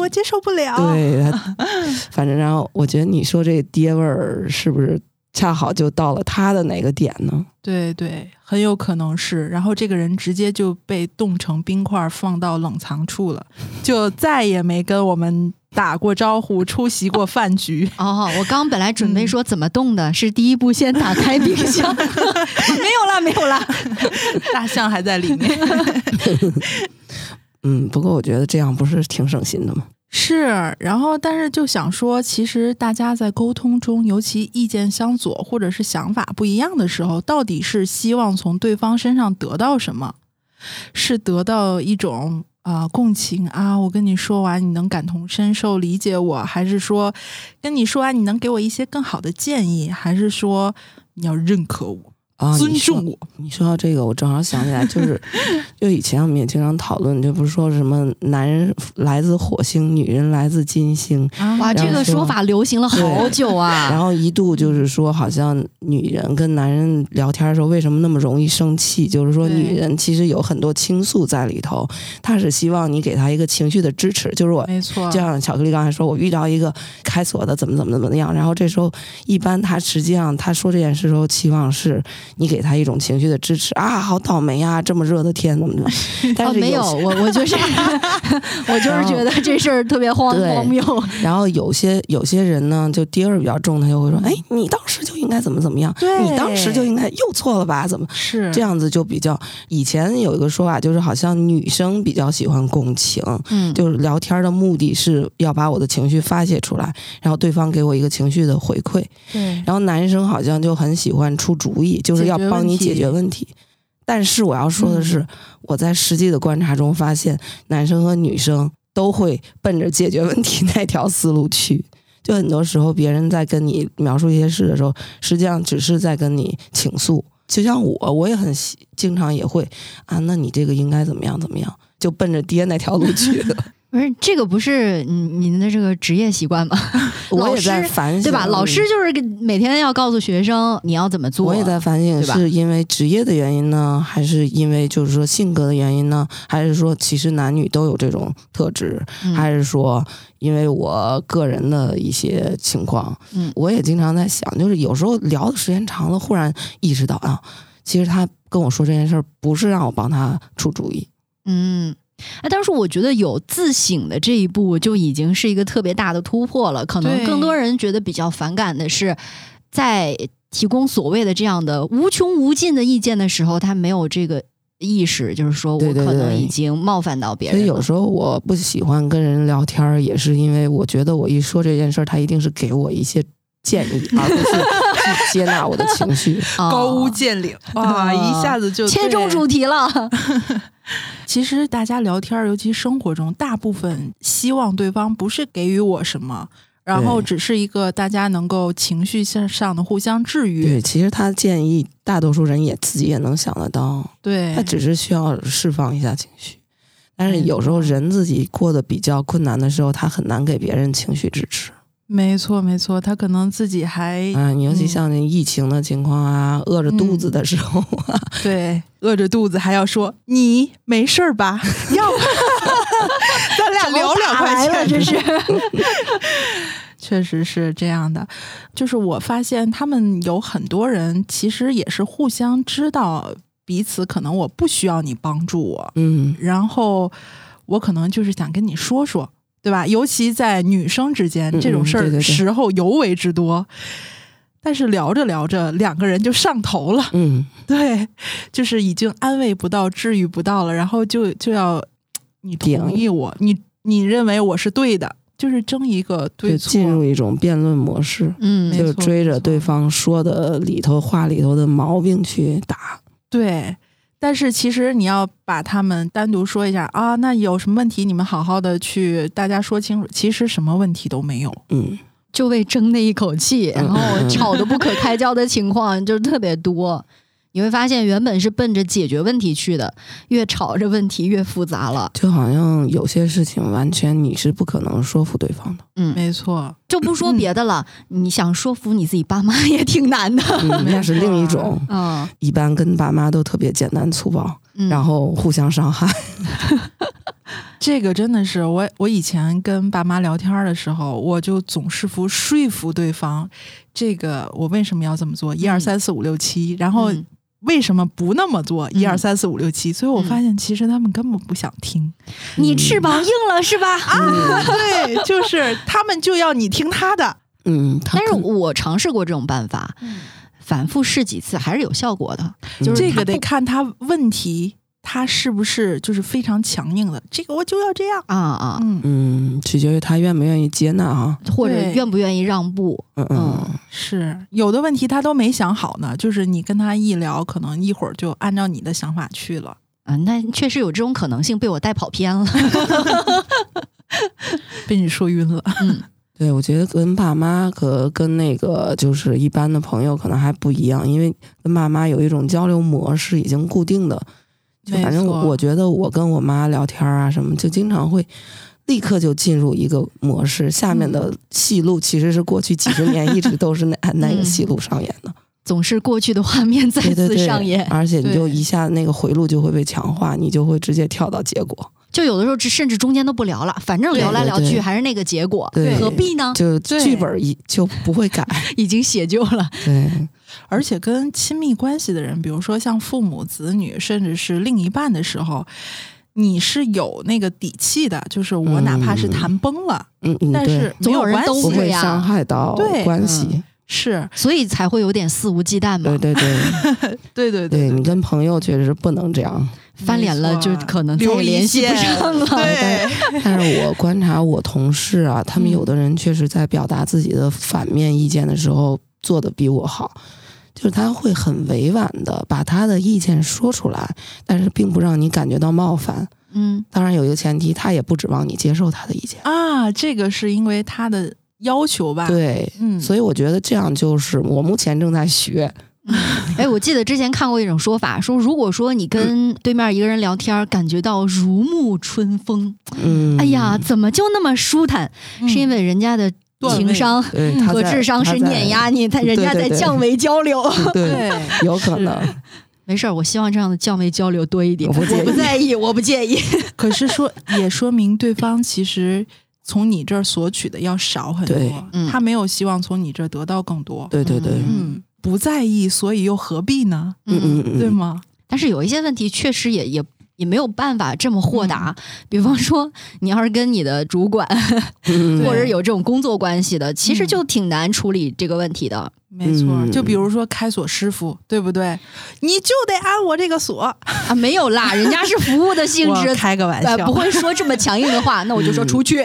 我接受不了。对，反正然后我觉得你说这爹味儿是不是恰好就到了他的哪个点呢？对对，很有可能是。然后这个人直接就被冻成冰块，放到冷藏处了，就再也没跟我们打过招呼，出席过饭局。哦，我刚本来准备嗯说怎么冻的，是第一步先打开冰箱，没有啦，没有啦。大象还在里面。嗯，不过我觉得这样不是挺省心的吗？是，然后但是就想说，其实大家在沟通中，尤其意见相左或者是想法不一样的时候，到底是希望从对方身上得到什么？是得到一种啊、共情啊，我跟你说完你能感同身受理解我，还是说跟你说完你能给我一些更好的建议，还是说你要认可我、啊，尊重我？你说到这个，我正好想起来，就是 就以前我们也经常讨论，就不是说什么男人来自火星，女人来自金星，啊哇，这个说法流行了好久啊。然后一度就是说，好像女人跟男人聊天的时候，为什么那么容易生气？就是说，女人其实有很多倾诉在里头，她是希望你给她一个情绪的支持。就是我没错，就像巧克力刚才说，我遇到一个开锁的怎么怎么怎么样，然后这时候一般他实际上他说这件事的时候，期望是你给他一种情绪的支持啊，好倒霉啊，这么热的天怎么怎么，但哦，是没有，我我就是 我就是觉得这事儿特别荒荒谬。然后有些有些人呢，就第二比较重，他就会说，哎，你当时就应该怎么怎么样，对你当时就应该又错了吧，怎么？是这样子就比较，以前有一个说法，就是好像女生比较喜欢共情，嗯，就是聊天的目的是要把我的情绪发泄出来，然后对方给我一个情绪的回馈。对然后男生好像就很喜欢出主意，就是要帮你解决问题。但是我要说的是，我在实际的观察中发现，男生和女生都会奔着解决问题那条思路去。就很多时候，别人在跟你描述一些事的时候，实际上只是在跟你倾诉。就像我，我也很喜经常也会啊，那你这个应该怎么样怎么样，就奔着爹那条路去的。不是这个不是您您的这个职业习惯吗？我也在反省，对吧？老师就是给每天要告诉学生你要怎么做。我也在反省，是因为职业的原因呢，还是因为就是说性格的原因呢？还是说其实男女都有这种特质？嗯还是说因为我个人的一些情况？嗯我也经常在想，就是有时候聊的时间长了，忽然意识到啊，其实他跟我说这件事儿不是让我帮他出主意，嗯。哎，但是我觉得有自省的这一步就已经是一个特别大的突破了。可能更多人觉得比较反感的是，在提供所谓的这样的无穷无尽的意见的时候，他没有这个意识，就是说我可能已经冒犯到别人了。所以有时候我不喜欢跟人聊天，也是因为我觉得我一说这件事儿，他一定是给我一些建议，而不是去接纳我的情绪。哦高屋建瓴，哇，一下子就切中主题了。其实大家聊天，尤其生活中，大部分希望对方不是给予我什么，然后只是一个大家能够情绪向上的互相治愈。对，其实他建议大多数人也自己也能想得到，对他只是需要释放一下情绪。但是有时候人自己过得比较困难的时候，他很难给别人情绪支持。没错没错，他可能自己还、啊，尤其嗯像那疫情的情况啊，饿着肚子的时候啊，对饿着肚子还要说你没事儿吧？要不 咱俩聊两块，钱，这是。确实是这样的，就是我发现他们有很多人其实也是互相知道彼此，可能我不需要你帮助我，嗯，然后我可能就是想跟你说说，对吧？尤其在女生之间，嗯这种事儿时候尤为之多。但是聊着聊着，两个人就上头了，嗯，对，就是已经安慰不到、治愈不到了，然后就就要你同意我，你你认为我是对的，就是争一个对错，进入一种辩论模式，嗯就追着对方说的里头话里头的毛病去打。对，但是其实你要把他们单独说一下啊，那有什么问题你们好好的去大家说清楚。其实什么问题都没有。嗯，就为争那一口气，然后嗯吵得不可开交的情况就特别多。你会发现，原本是奔着解决问题去的，越吵着问题越复杂了。就好像有些事情完全你是不可能说服对方的，嗯，没错，就不说别的了，你想说服你自己爸妈也挺难的。嗯，那是另一种。嗯一般跟爸妈都特别简单粗暴，嗯，然后互相伤害。这个真的是我我以前跟爸妈聊天的时候，我就总是服说服对方，这个我为什么要这么做？一二三四五六七，然后嗯为什么不那么做？一二嗯三四五六七，所以我发现其实他们根本不想听。你翅膀硬了是吧？啊，对，就是他们就要你听他的。嗯，但是我尝试过这种办法，反复试几次还是有效果的。就是这个得看他问题，他是不是就是非常强硬的。这个我就要这样。啊啊，嗯，嗯，取决于他愿不愿意接纳啊。或者愿不愿意让步？嗯嗯，是有的问题他都没想好呢，就是你跟他一聊，可能一会儿就按照你的想法去了。啊，那确实有这种可能性被我带跑偏了。被你说晕了。嗯 对，我觉得跟爸妈和跟那个就是一般的朋友可能还不一样，因为跟爸妈有一种交流模式已经固定的，就反正我觉得我跟我妈聊天啊什么，就经常会立刻就进入一个模式，下面的戏路其实是过去几十年一直都是那按 那个戏路上演的，总是过去的画面再次对对对，上演。而且你就一下那个回路就会被强化，你就会直接跳到结果。就有的时候甚至中间都不聊了，反正聊来聊去还是那个结果，对何必呢？就剧本一就不会改。已经写就了。对，而且跟亲密关系的人，比如说像父母、子女，甚至是另一半的时候，你是有那个底气的，就是我哪怕是谈崩了，嗯嗯，但是总有人没有关系不会伤害到对关系。是所以才会有点肆无忌惮嘛对。对对 对对对，你跟朋友确实不能这样。翻脸了就可能再也留一联系不线上了。对，但是我观察我同事啊，他们嗯有的人确实在表达自己的反面意见的时候做的比我好，就是他会很委婉的把他的意见说出来，但是并不让你感觉到冒犯。嗯，当然有一个前提，他也不指望你接受他的意见。啊，这个是因为他的要求吧？，对，嗯，所以我觉得这样就是我目前正在学。哎，我记得之前看过一种说法，说如果说你跟对面一个人聊天，感觉到如沐春风，嗯，哎呀，怎么就那么舒坦？嗯是因为人家的情商和智商是碾压你，他人家在降维交流。对，对，有可能。没事儿，我希望这样的降维交流多一点。我不在意，我不介意。可是说也说明对方其实从你这儿索取的要少很多，嗯他没有希望从你这儿得到更多。对对对，嗯嗯，不在意，所以又何必呢？嗯嗯嗯，对吗？但是有一些问题确实也也也没有办法这么豁达。比方说，你要是跟你的主管嗯，或者有这种工作关系的，其实就挺难处理这个问题的。没错，嗯就比如说开锁师傅，对不对？你就得安我这个锁。啊，没有啦，人家是服务的性质，开个玩呃，笑，不会说这么强硬的话，那我就说出去。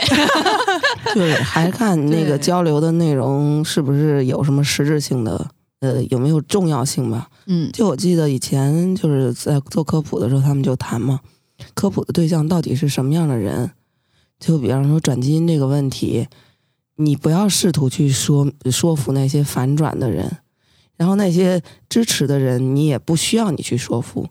就是还看那个交流的内容是不是有什么实质性的，呃，有没有重要性吧？嗯就我记得以前就是在做科普的时候，他们就谈嘛，科普的对象到底是什么样的人？就比方说转基因这个问题，你不要试图去说说服那些反转的人，然后那些支持的人，你也不需要你去说服。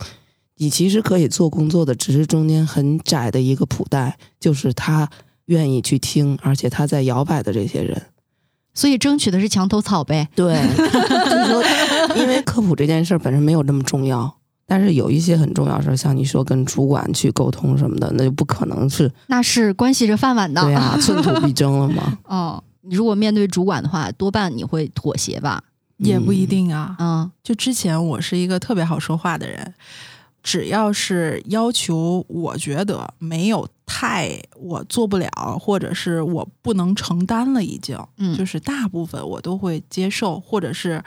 你其实可以做工作的，只是中间很窄的一个谱带，就是他愿意去听，而且他在摇摆的这些人。所以争取的是墙头草呗。对，就是说，因为科普这件事儿本身没有那么重要，但是有一些很重要的事儿，像你说跟主管去沟通什么的，那就不可能是那是关系着饭碗的。对呀、寸土必争了嘛。哦，你如果面对主管的话，多半你会妥协吧？也不一定啊。嗯就之前我是一个特别好说话的人，只要是要求，我觉得没有太我做不了，或者是我不能承担了，已经，嗯就是大部分我都会接受，或者是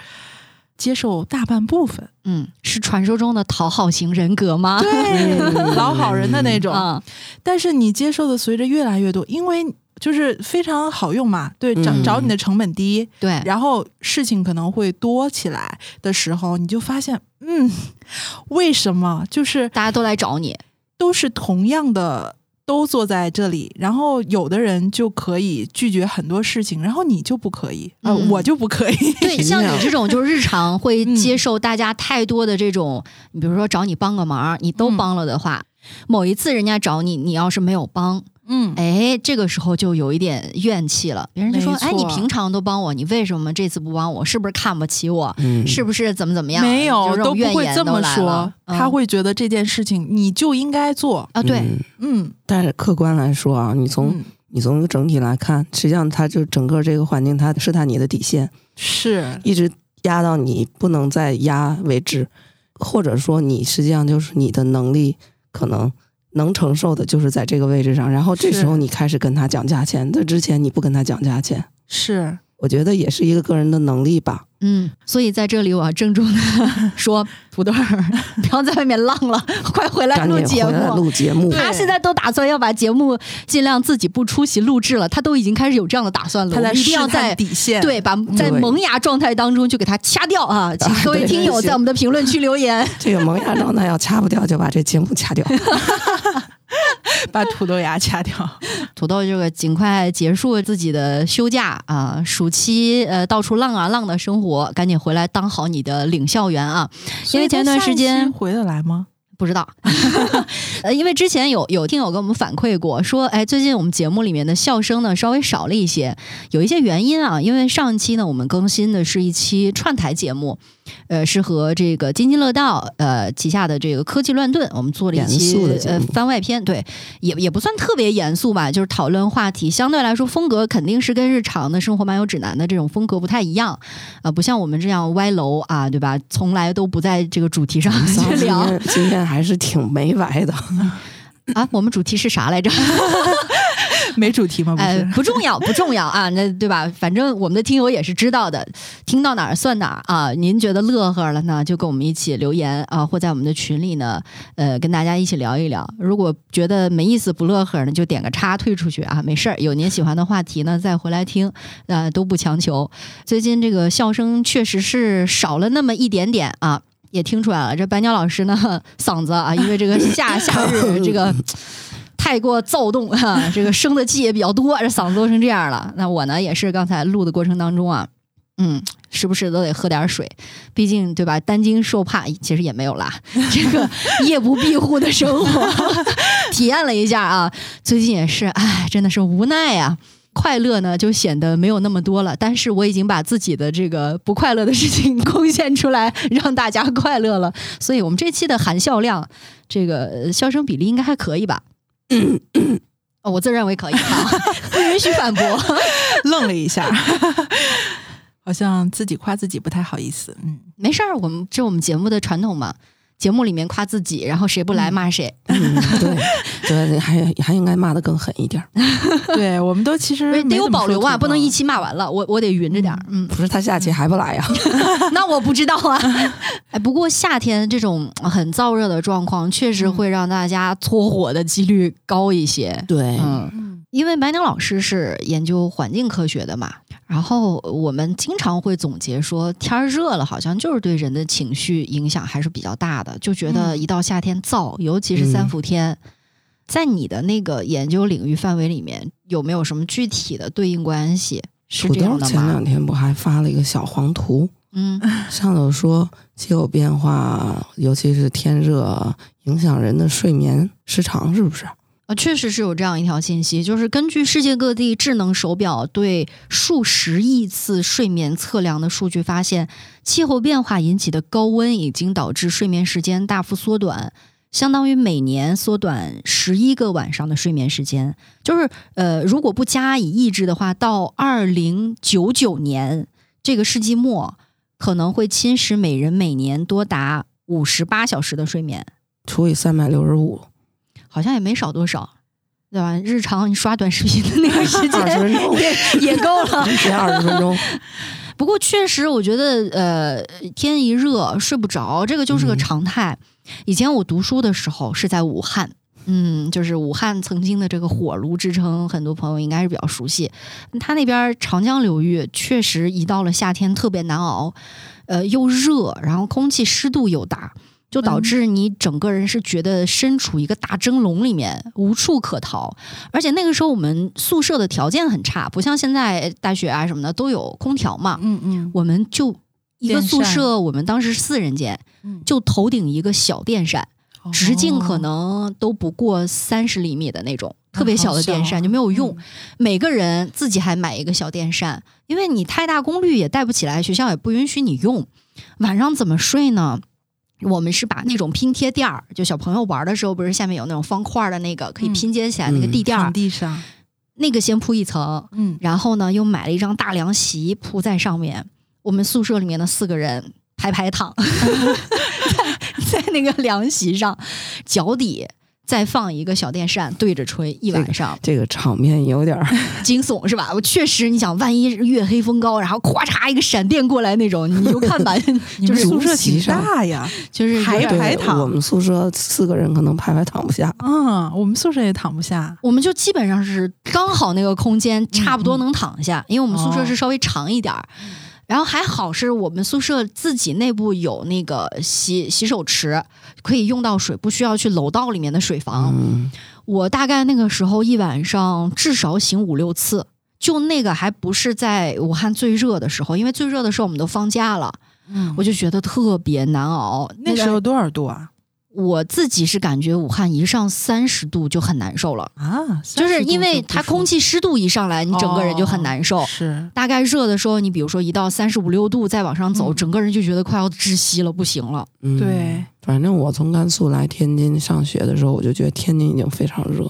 接受大半部分。嗯，是传说中的讨好型人格吗？对，老好人的那种。嗯但是你接受的随着越来越多，因为就是非常好用嘛，对，找嗯找你的成本低，对，然后事情可能会多起来的时候，你就发现，嗯，为什么就是大家都来找你。都是同样的，都坐在这里，然后有的人就可以拒绝很多事情，然后你就不可以，啊，嗯。我就不可以。对，像你这种就是日常会嗯接受大家太多的这种，你比如说找你帮个忙，你都嗯。帮了的话，某一次人家找你，你要是没有帮，嗯，哎，这个时候就有一点怨气了。别人就说：“没错哎，你平常都帮我，你为什么这次不帮我？是不是看不起我？嗯，是不是怎么怎么样？”没有都不会这么说，嗯他会觉得这件事情你就应该做。啊，对，嗯嗯，但是客观来说啊，你从、嗯你从整体来看，实际上他就整个这个环境，他试探你的底线，是一直压到你不能再压为止，或者说你实际上就是你的能力可能能承受的就是在这个位置上，然后这时候你开始跟他讲价钱，在之前你不跟他讲价钱，是，我觉得也是一个个人的能力吧。嗯，所以在这里我要郑重的 说，土豆儿不要在外面浪了，快回来录节目。录节目，他现在都打算要把节目尽量自己不出席录制了，他都已经开始有这样的打算了。他一定要在底线。对把在萌芽状态当中就给他掐掉啊！请各位听友在我们的评论区留言。这个萌芽状态要掐不掉，就把这节目掐掉。把土豆芽掐掉。土豆这个尽快结束自己的休假啊，暑期呃到处浪啊浪的生活，赶紧回来当好你的领校员啊！因为前段时间回得来吗？不知道，呃，因为之前有有听友给我们反馈过，说，哎，最近我们节目里面的笑声呢稍微少了一些，有一些原因啊。因为上一期呢，我们更新的是一期串台节目，呃，是和这个津津乐道呃旗下的这个科技乱炖，我们做了一严期呃番外篇，对，也也不算特别严肃吧，就是讨论话题，相对来说风格肯定是跟日常的生活漫游指南的这种风格不太一样，啊、不像我们这样歪楼啊，对吧？从来都不在这个主题上今去聊。今天还是挺没歪的，啊，我们主题是啥来着？没主题吗？不哎是，，不重要，不重要啊，那对吧？反正我们的听友也是知道的，听到哪儿算哪儿啊。您觉得乐呵了呢，就跟我们一起留言啊，或在我们的群里呢，呃，跟大家一起聊一聊。如果觉得没意思、不乐呵呢，就点个叉退出去啊，没事儿。有您喜欢的话题呢，再回来听，呃，都不强求。最近这个笑声确实是少了那么一点点啊。也听出来了，这白鸟老师呢，嗓子啊，因为这个夏夏日这个太过躁动 啊，这个生的气也比较多，这嗓子都成这样了。那我呢，也是刚才录的过程当中啊，嗯，时不时都得喝点水，毕竟对吧？担惊受怕，其实也没有啦。这个夜不闭户的生活 体验了一下啊，最近也是，哎，真的是无奈呀、快乐呢，就显得没有那么多了。但是我已经把自己的这个不快乐的事情贡献出来，让大家快乐了。所以我们这期的含笑量，这个笑声比例应该还可以吧？哦，我自认为可以啊，不允许反驳。愣了一下，好像自己夸自己不太好意思。嗯，没事儿，我们这我们节目的传统嘛。节目里面夸自己，然后谁不来骂谁。嗯，对对，还还应该骂的更狠一点儿。对，我们都其实得有保留啊，不能一话期骂完了，我我得匀着点儿。嗯，不是他下期还不来呀？那我不知道啊。哎，不过夏天这种很燥热的状况，确实会让大家搓火的几率高一些。对，嗯，嗯因为白鸟老师是研究环境科学的嘛，然后我们经常会总结说，天儿热了，好像就是对人的情绪影响还是比较大的，就觉得嗯一到夏天燥，尤其是三伏天。在你的那个研究领域范围里面，有没有什么具体的对应关系？是这样的豆前两？天不还发了一个小黄图，嗯 上头说气候变化，尤其是天热，影响人的睡眠时长，是不是？啊，确实是有这样一条信息，就是根据世界各地智能手表对数十亿次睡眠测量的数据发现，气候变化引起的高温已经导致睡眠时间大幅缩短，相当于每年缩短十一个晚上的睡眠时间。就是呃，如果不加以抑制的话，到二零九九年这个世纪末，可能会侵蚀每人每年多达五十八小时的睡眠。除以三百六十五，好像也没少多少，对吧？日常你刷短视频的那个时间钟，也也够了。二十分钟。不过确实，我觉得呃，天一热睡不着，这个就是个嗯常态。以前我读书的时候是在武汉。嗯，就是武汉曾经的这个火炉之称，很多朋友应该是比较熟悉。它那边长江流域确实一到了夏天特别难熬，呃，又热，然后空气湿度又大，就导致你整个人是觉得身处一个大蒸笼里面，无处可逃。而且那个时候我们宿舍的条件很差，不像现在大学啊什么的都有空调嘛，嗯嗯我们就一个宿舍，我们当时四人间，嗯，就头顶一个小电扇，直径可哦能都不过三十厘米的那种。特别小的电扇啊就没有用，嗯每个人自己还买一个小电扇，因为你太大功率也带不起来，学校也不允许你用。晚上怎么睡呢？我们是把那种拼贴垫儿，就小朋友玩的时候，不是下面有那种方块的那个可以嗯拼接起来那个地垫儿，躺地上，那个先铺一层，嗯，然后呢，又买了一张大凉席铺在上面。我们宿舍里面的四个人排排躺 在在那个凉席上，脚底再放一个小电扇对着吹一晚上，这个场面有点儿，惊悚是吧？我确实，你想，万一月黑风高，然后咵嚓一个闪电过来那种，你就看吧，就是宿舍挺大呀，就是有排排躺我们宿舍四个人可能排排躺不下。嗯，我们宿舍也躺不下，我们就基本上是刚好那个空间差不多能躺下，因为我们宿舍哦是稍微长一点儿。然后还好是我们宿舍自己内部有那个洗洗手池，可以用到水，不需要去楼道里面的水房。嗯，我大概那个时候一晚上至少醒五六次，就那个还不是在武汉最热的时候，因为最热的时候我们都放假了，嗯我就觉得特别难熬。那时候多少度啊？我自己是感觉武汉一上三十度就很难受了，啊，就是因为它空气气湿度一上来，你整个人就很难受。是大概热的时候，你比如说一到三十五六度，再往上走，嗯整个人就觉得快要窒息了，不行了。嗯，对，反正我从甘肃来天津上学的时候，我就觉得天津已经非常热，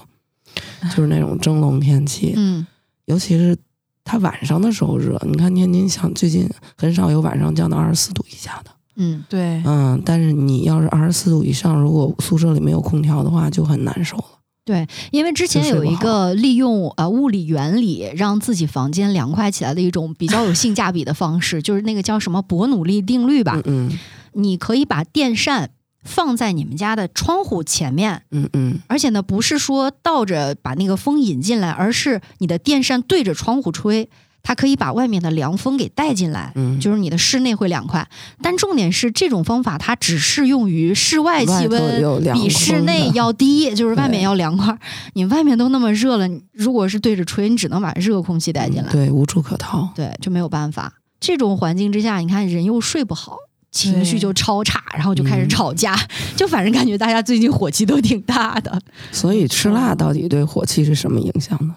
就是那种蒸笼天气，嗯尤其是它晚上的时候热。你看天津像最近很少有晚上降到二十四度以下的，嗯，对，嗯，但是你要是二十四度以上，如果宿舍里没有空调的话，就很难受了。对因为之前有一个利用呃物理原理让自己房间凉快起来的一种比较有性价比的方式，就是那个叫什么伯努利定律吧。嗯嗯你可以把电扇放在你们家的窗户前面，嗯嗯而且呢，不是说倒着把那个风引进来，而是你的电扇对着窗户吹，它可以把外面的凉风给带进来，嗯，就是你的室内会凉快。但重点是这种方法它只适用于室外气温。比室内要低，就是外面要凉快。你外面都那么热了，你如果是对着吹，你只能把热空气带进来，嗯对，无处可逃。对，就没有办法。这种环境之下，你看人又睡不好，情绪就超差，然后就开始嗯吵架，就反正感觉大家最近火气都挺大的。所以吃辣到底对火气是什么影响呢？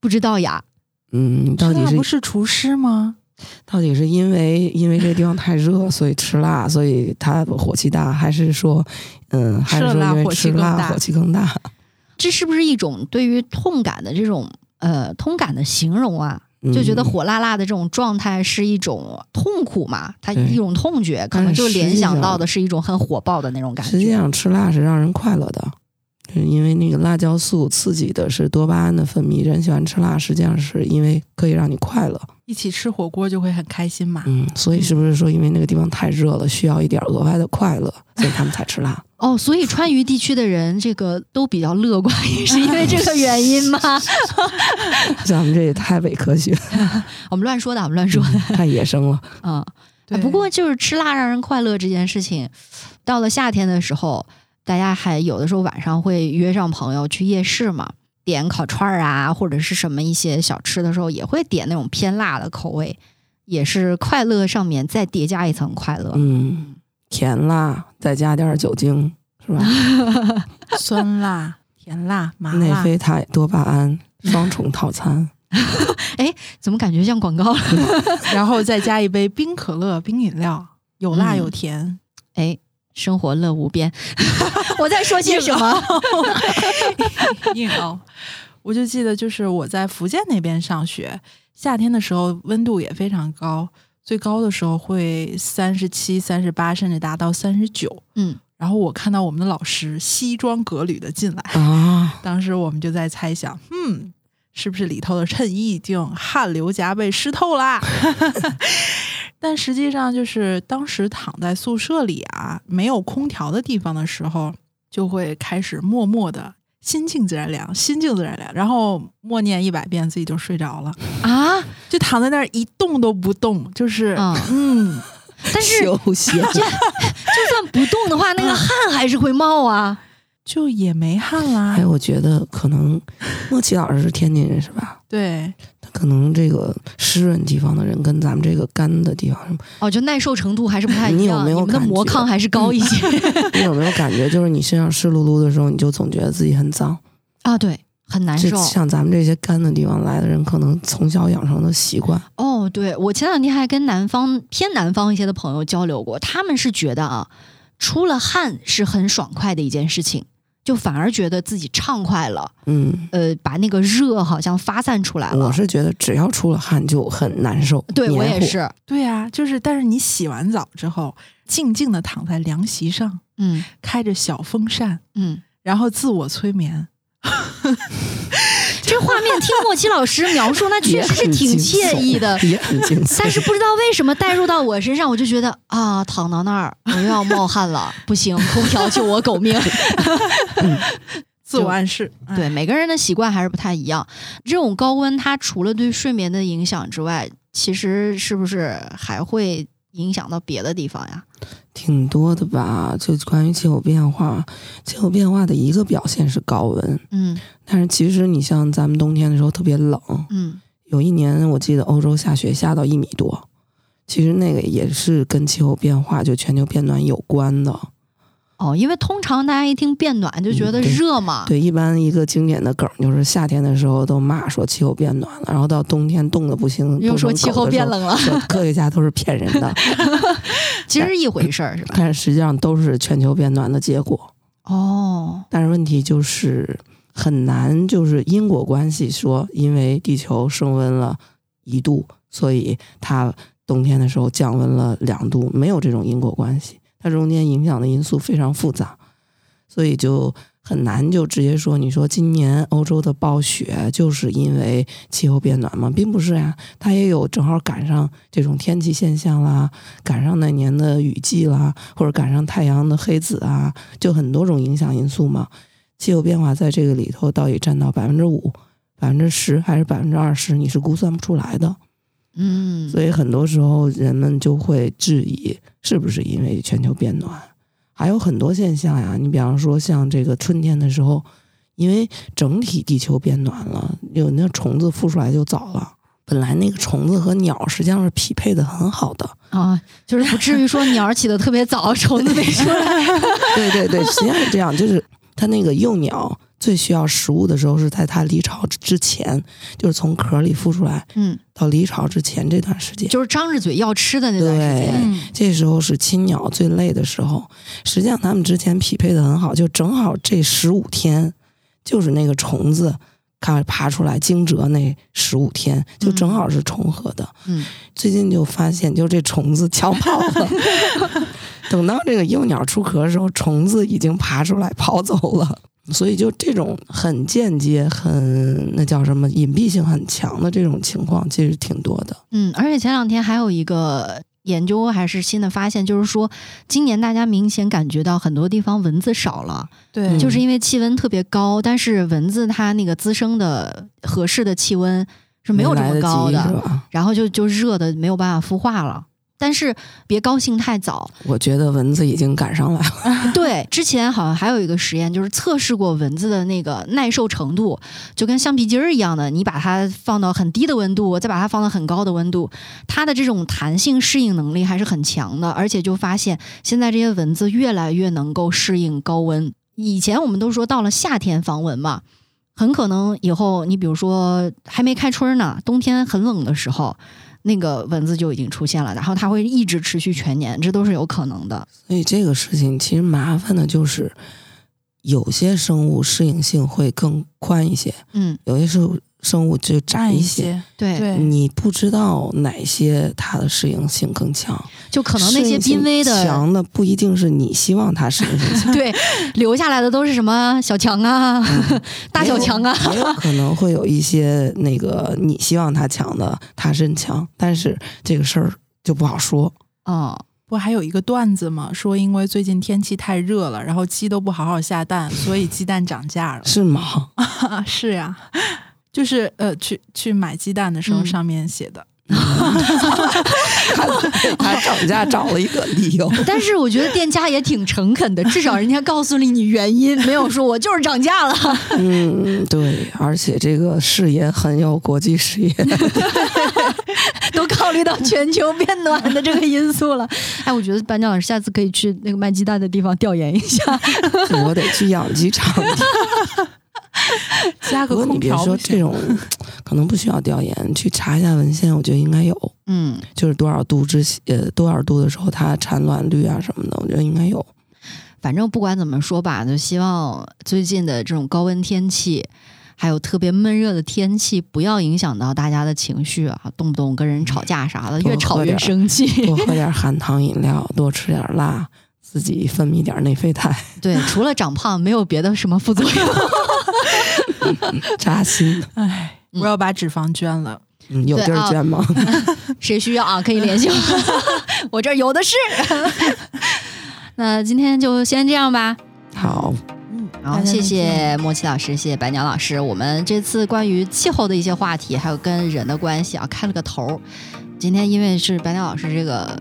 不知道呀，嗯，到底不是厨师吗？到底是因为因为这个地方太热，所以吃辣，所以他火气大，还是说，嗯，还是说因为吃了辣火气更大火气更大？这是不是一种对于痛感的这种呃痛感的形容啊？嗯就觉得火辣辣的这种状态是一种痛苦嘛，它一种痛觉，可能就联想到的是一种很火爆的那种感觉。实际上吃辣是让人快乐的，就是因为那个辣椒素刺激的是多巴胺的分泌，人喜欢吃辣，实际上是因为可以让你快乐。一起吃火锅就会很开心嘛。嗯，所以是不是说因为那个地方太热了，需要一点额外的快乐，所以他们才吃辣？哦，所以川渝地区的人这个都比较乐观，也是因为这个原因吗？咱们这也太伪科学了，我们乱说的，我们乱说的太野生了。啊。对不过就是吃辣让人快乐这件事情，到了夏天的时候，大家还有的时候晚上会约上朋友去夜市嘛，点烤串儿啊，或者是什么一些小吃的时候，也会点那种偏辣的口味，也是快乐上面再叠加一层快乐。嗯，甜辣再加点酒精，是吧？酸辣、甜辣、麻内辣，啡肽、多巴胺 双重套餐。哎怎么感觉像广告了？然后再加一杯冰可乐、冰饮料，有辣嗯有甜。哎，生活乐无边。我在说些什么？硬凹。我就记得，就是我在福建那边上学，夏天的时候温度也非常高，最高的时候会三十七、三十八，甚至达到三十九。嗯，然后我看到我们的老师西装革履的进来，啊，当时我们就在猜想，嗯，是不是里头的衬衣已经汗流浃背湿透啦？但实际上就是当时躺在宿舍里啊，没有空调的地方的时候，就会开始默默的心静自然凉，心静自然凉，然后默念一百遍，自己就睡着了，啊，就躺在那儿一动都不动，就是嗯嗯，但是 就休闲。算不动的话，那个汗还是会冒啊。就也没汗啦哎，。我觉得可能莫奇老师是天津人是吧？对，他可能这个湿润地方的人跟咱们这个干的地方，哦，就耐受程度还是不太一样。你有没有们的魔抗还是高一些 你有没有感觉，就是你身上湿漉漉的时候，你就总觉得自己很脏？啊？对，很难受。像咱们这些干的地方来的人，可能从小养成的习惯。哦，对，我前两天还跟南方偏南方一些的朋友交流过，他们是觉得啊，出了汗是很爽快的一件事情，就反而觉得自己畅快了，嗯，呃，把那个热好像发散出来了。我是觉得只要出了汗就很难受。对我。也是，对啊，就是，但是你洗完澡之后，静静的躺在凉席上，嗯开着小风扇，嗯，然后自我催眠。这画面听莫奇老师描述，那确实是挺惬意的。也很惊悚。但是不知道为什么带入到我身上，我就觉得啊，躺到那儿我又要冒汗了，不行，空调救我狗命。自我暗示，哎对，每个人的习惯还是不太一样。这种高温，它除了对睡眠的影响之外，其实是不是还会影响到别的地方呀？挺多的吧？就关于气候变化，气候变化的一个表现是高温，嗯。但是其实你像咱们冬天的时候特别冷，嗯。有一年我记得欧洲下雪下到一米多，其实那个也是跟气候变化就全球变暖有关的。哦，因为通常大家一听变暖就觉得热嘛，对，一般一个经典的梗就是夏天的时候都骂说气候变暖了，然后到冬天冻得不行，又说气候变冷了，科学家都是骗人的，其实是一回事儿，是吧？但是实际上都是全球变暖的结果。哦，但是问题就是很难，就是因果关系说，因为地球升温了一度，所以它冬天的时候降温了两度，没有这种因果关系，它中间影响的因素非常复杂，所以就很难就直接说，你说今年欧洲的暴雪就是因为气候变暖吗？并不是呀，它也有正好赶上这种天气现象啦，赶上那年的雨季啦，或者赶上太阳的黑子啊，就很多种影响因素嘛。气候变化在这个里头到底占到百分之五、百分之十还是百分之二十，你是估算不出来的。嗯，所以很多时候人们就会质疑，是不是因为全球变暖？还有很多现象呀，你比方说像这个春天的时候，因为整体地球变暖了，有那虫子孵出来就早了。本来那个虫子和鸟实际上是匹配的很好的，啊，就是不至于说鸟儿起的特别早，虫子没出来。对对对，实际上是这样，就是它那个幼鸟最需要食物的时候是在它离巢之前，就是从壳里孵出来嗯，到离巢之前这段时间。就是张着嘴要吃的那段时间。嗯，这时候是亲鸟最累的时候，实际上它们之前匹配的很好，就正好这十五天，就是那个虫子看爬出来惊蛰那十五天，就正好是重合的。嗯，最近就发现，就这虫子抢跑了。等到这个幼鸟出壳的时候，虫子已经爬出来跑走了。所以就这种很间接、很那叫什么隐蔽性很强的这种情况，其实挺多的。嗯，而且前两天还有一个研究还是新的发现，就是说今年大家明显感觉到很多地方蚊子少了，对，嗯就是因为气温特别高，但是蚊子它那个滋生的合适的气温是没有这么高的，然后就就热的没有办法孵化了。但是别高兴太早，我觉得蚊子已经赶上来了。对，之前好像还有一个实验，就是测试过蚊子的那个耐受程度，就跟橡皮筋儿一样的，你把它放到很低的温度，再把它放到很高的温度，它的这种弹性适应能力还是很强的，而且就发现现在这些蚊子越来越能够适应高温。以前我们都说到了夏天防蚊嘛，很可能以后你比如说还没开春呢，冬天很冷的时候。那个蚊子就已经出现了，然后它会一直持续全年，这都是有可能的。所以这个事情其实麻烦的就是，有些生物适应性会更宽一些，嗯，有些生物生物就窄一些。对，你不知道哪些它的适应性更强，就可能那些濒危的。强的不一定是你希望它适应性强 对，留下来的都是什么小强啊、大小强啊，也有可能会有一些那个你希望它强的，它真强，但是这个事儿就不好说。嗯，不还有一个段子吗？说因为最近天气太热了，然后鸡都不好好下蛋，所以鸡蛋涨价了。是吗？是呀，就是呃，去去买鸡蛋的时候嗯上面写的。他涨价找了一个理由。但是我觉得店家也挺诚恳的，至少人家告诉了你原因，没有说我就是涨价了。嗯，对，而且这个视野很有国际视野。都考虑到全球变暖的这个因素了。哎，我觉得班长老师下次可以去那个卖鸡蛋的地方调研一下。我得去养鸡场。加个空调不行说这种，可能不需要调研，去查一下文献，我觉得应该有，嗯，就是多少度之呃多少度的时候它产卵率啊什么的，我觉得应该有。反正不管怎么说吧，就希望最近的这种高温天气。还有特别闷热的天气，不要影响到大家的情绪啊！动不动跟人吵架啥的，越吵越生气。多喝点含糖饮料，多吃点辣，自己分泌点内啡肽，对，除了长胖，没有别的什么副作用。扎心。哎，嗯我要把脂肪捐了。嗯，有地儿捐吗？谁需要啊？可以联系我，我这儿有的是。那今天就先这样吧。好，嗯，然后谢谢莫奇老师，谢谢白鸟老师。我们这次关于气候的一些话题，还有跟人的关系啊，开了个头儿。今天因为是白鸟老师这个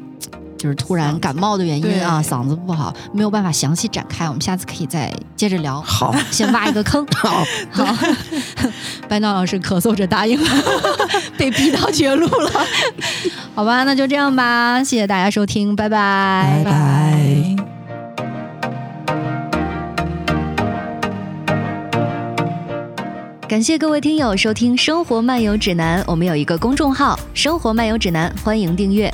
就是突然感冒的原因啊，嗓子不好，没有办法详细展开，我们下次可以再接着聊。好，先挖一个坑。好，好。白娜老师咳嗽着答应了，被逼到绝路了。好吧，那就这样吧，谢谢大家收听，拜拜，拜拜。感谢各位听友收听《生活漫游指南》，我们有一个公众号《生活漫游指南》，欢迎订阅。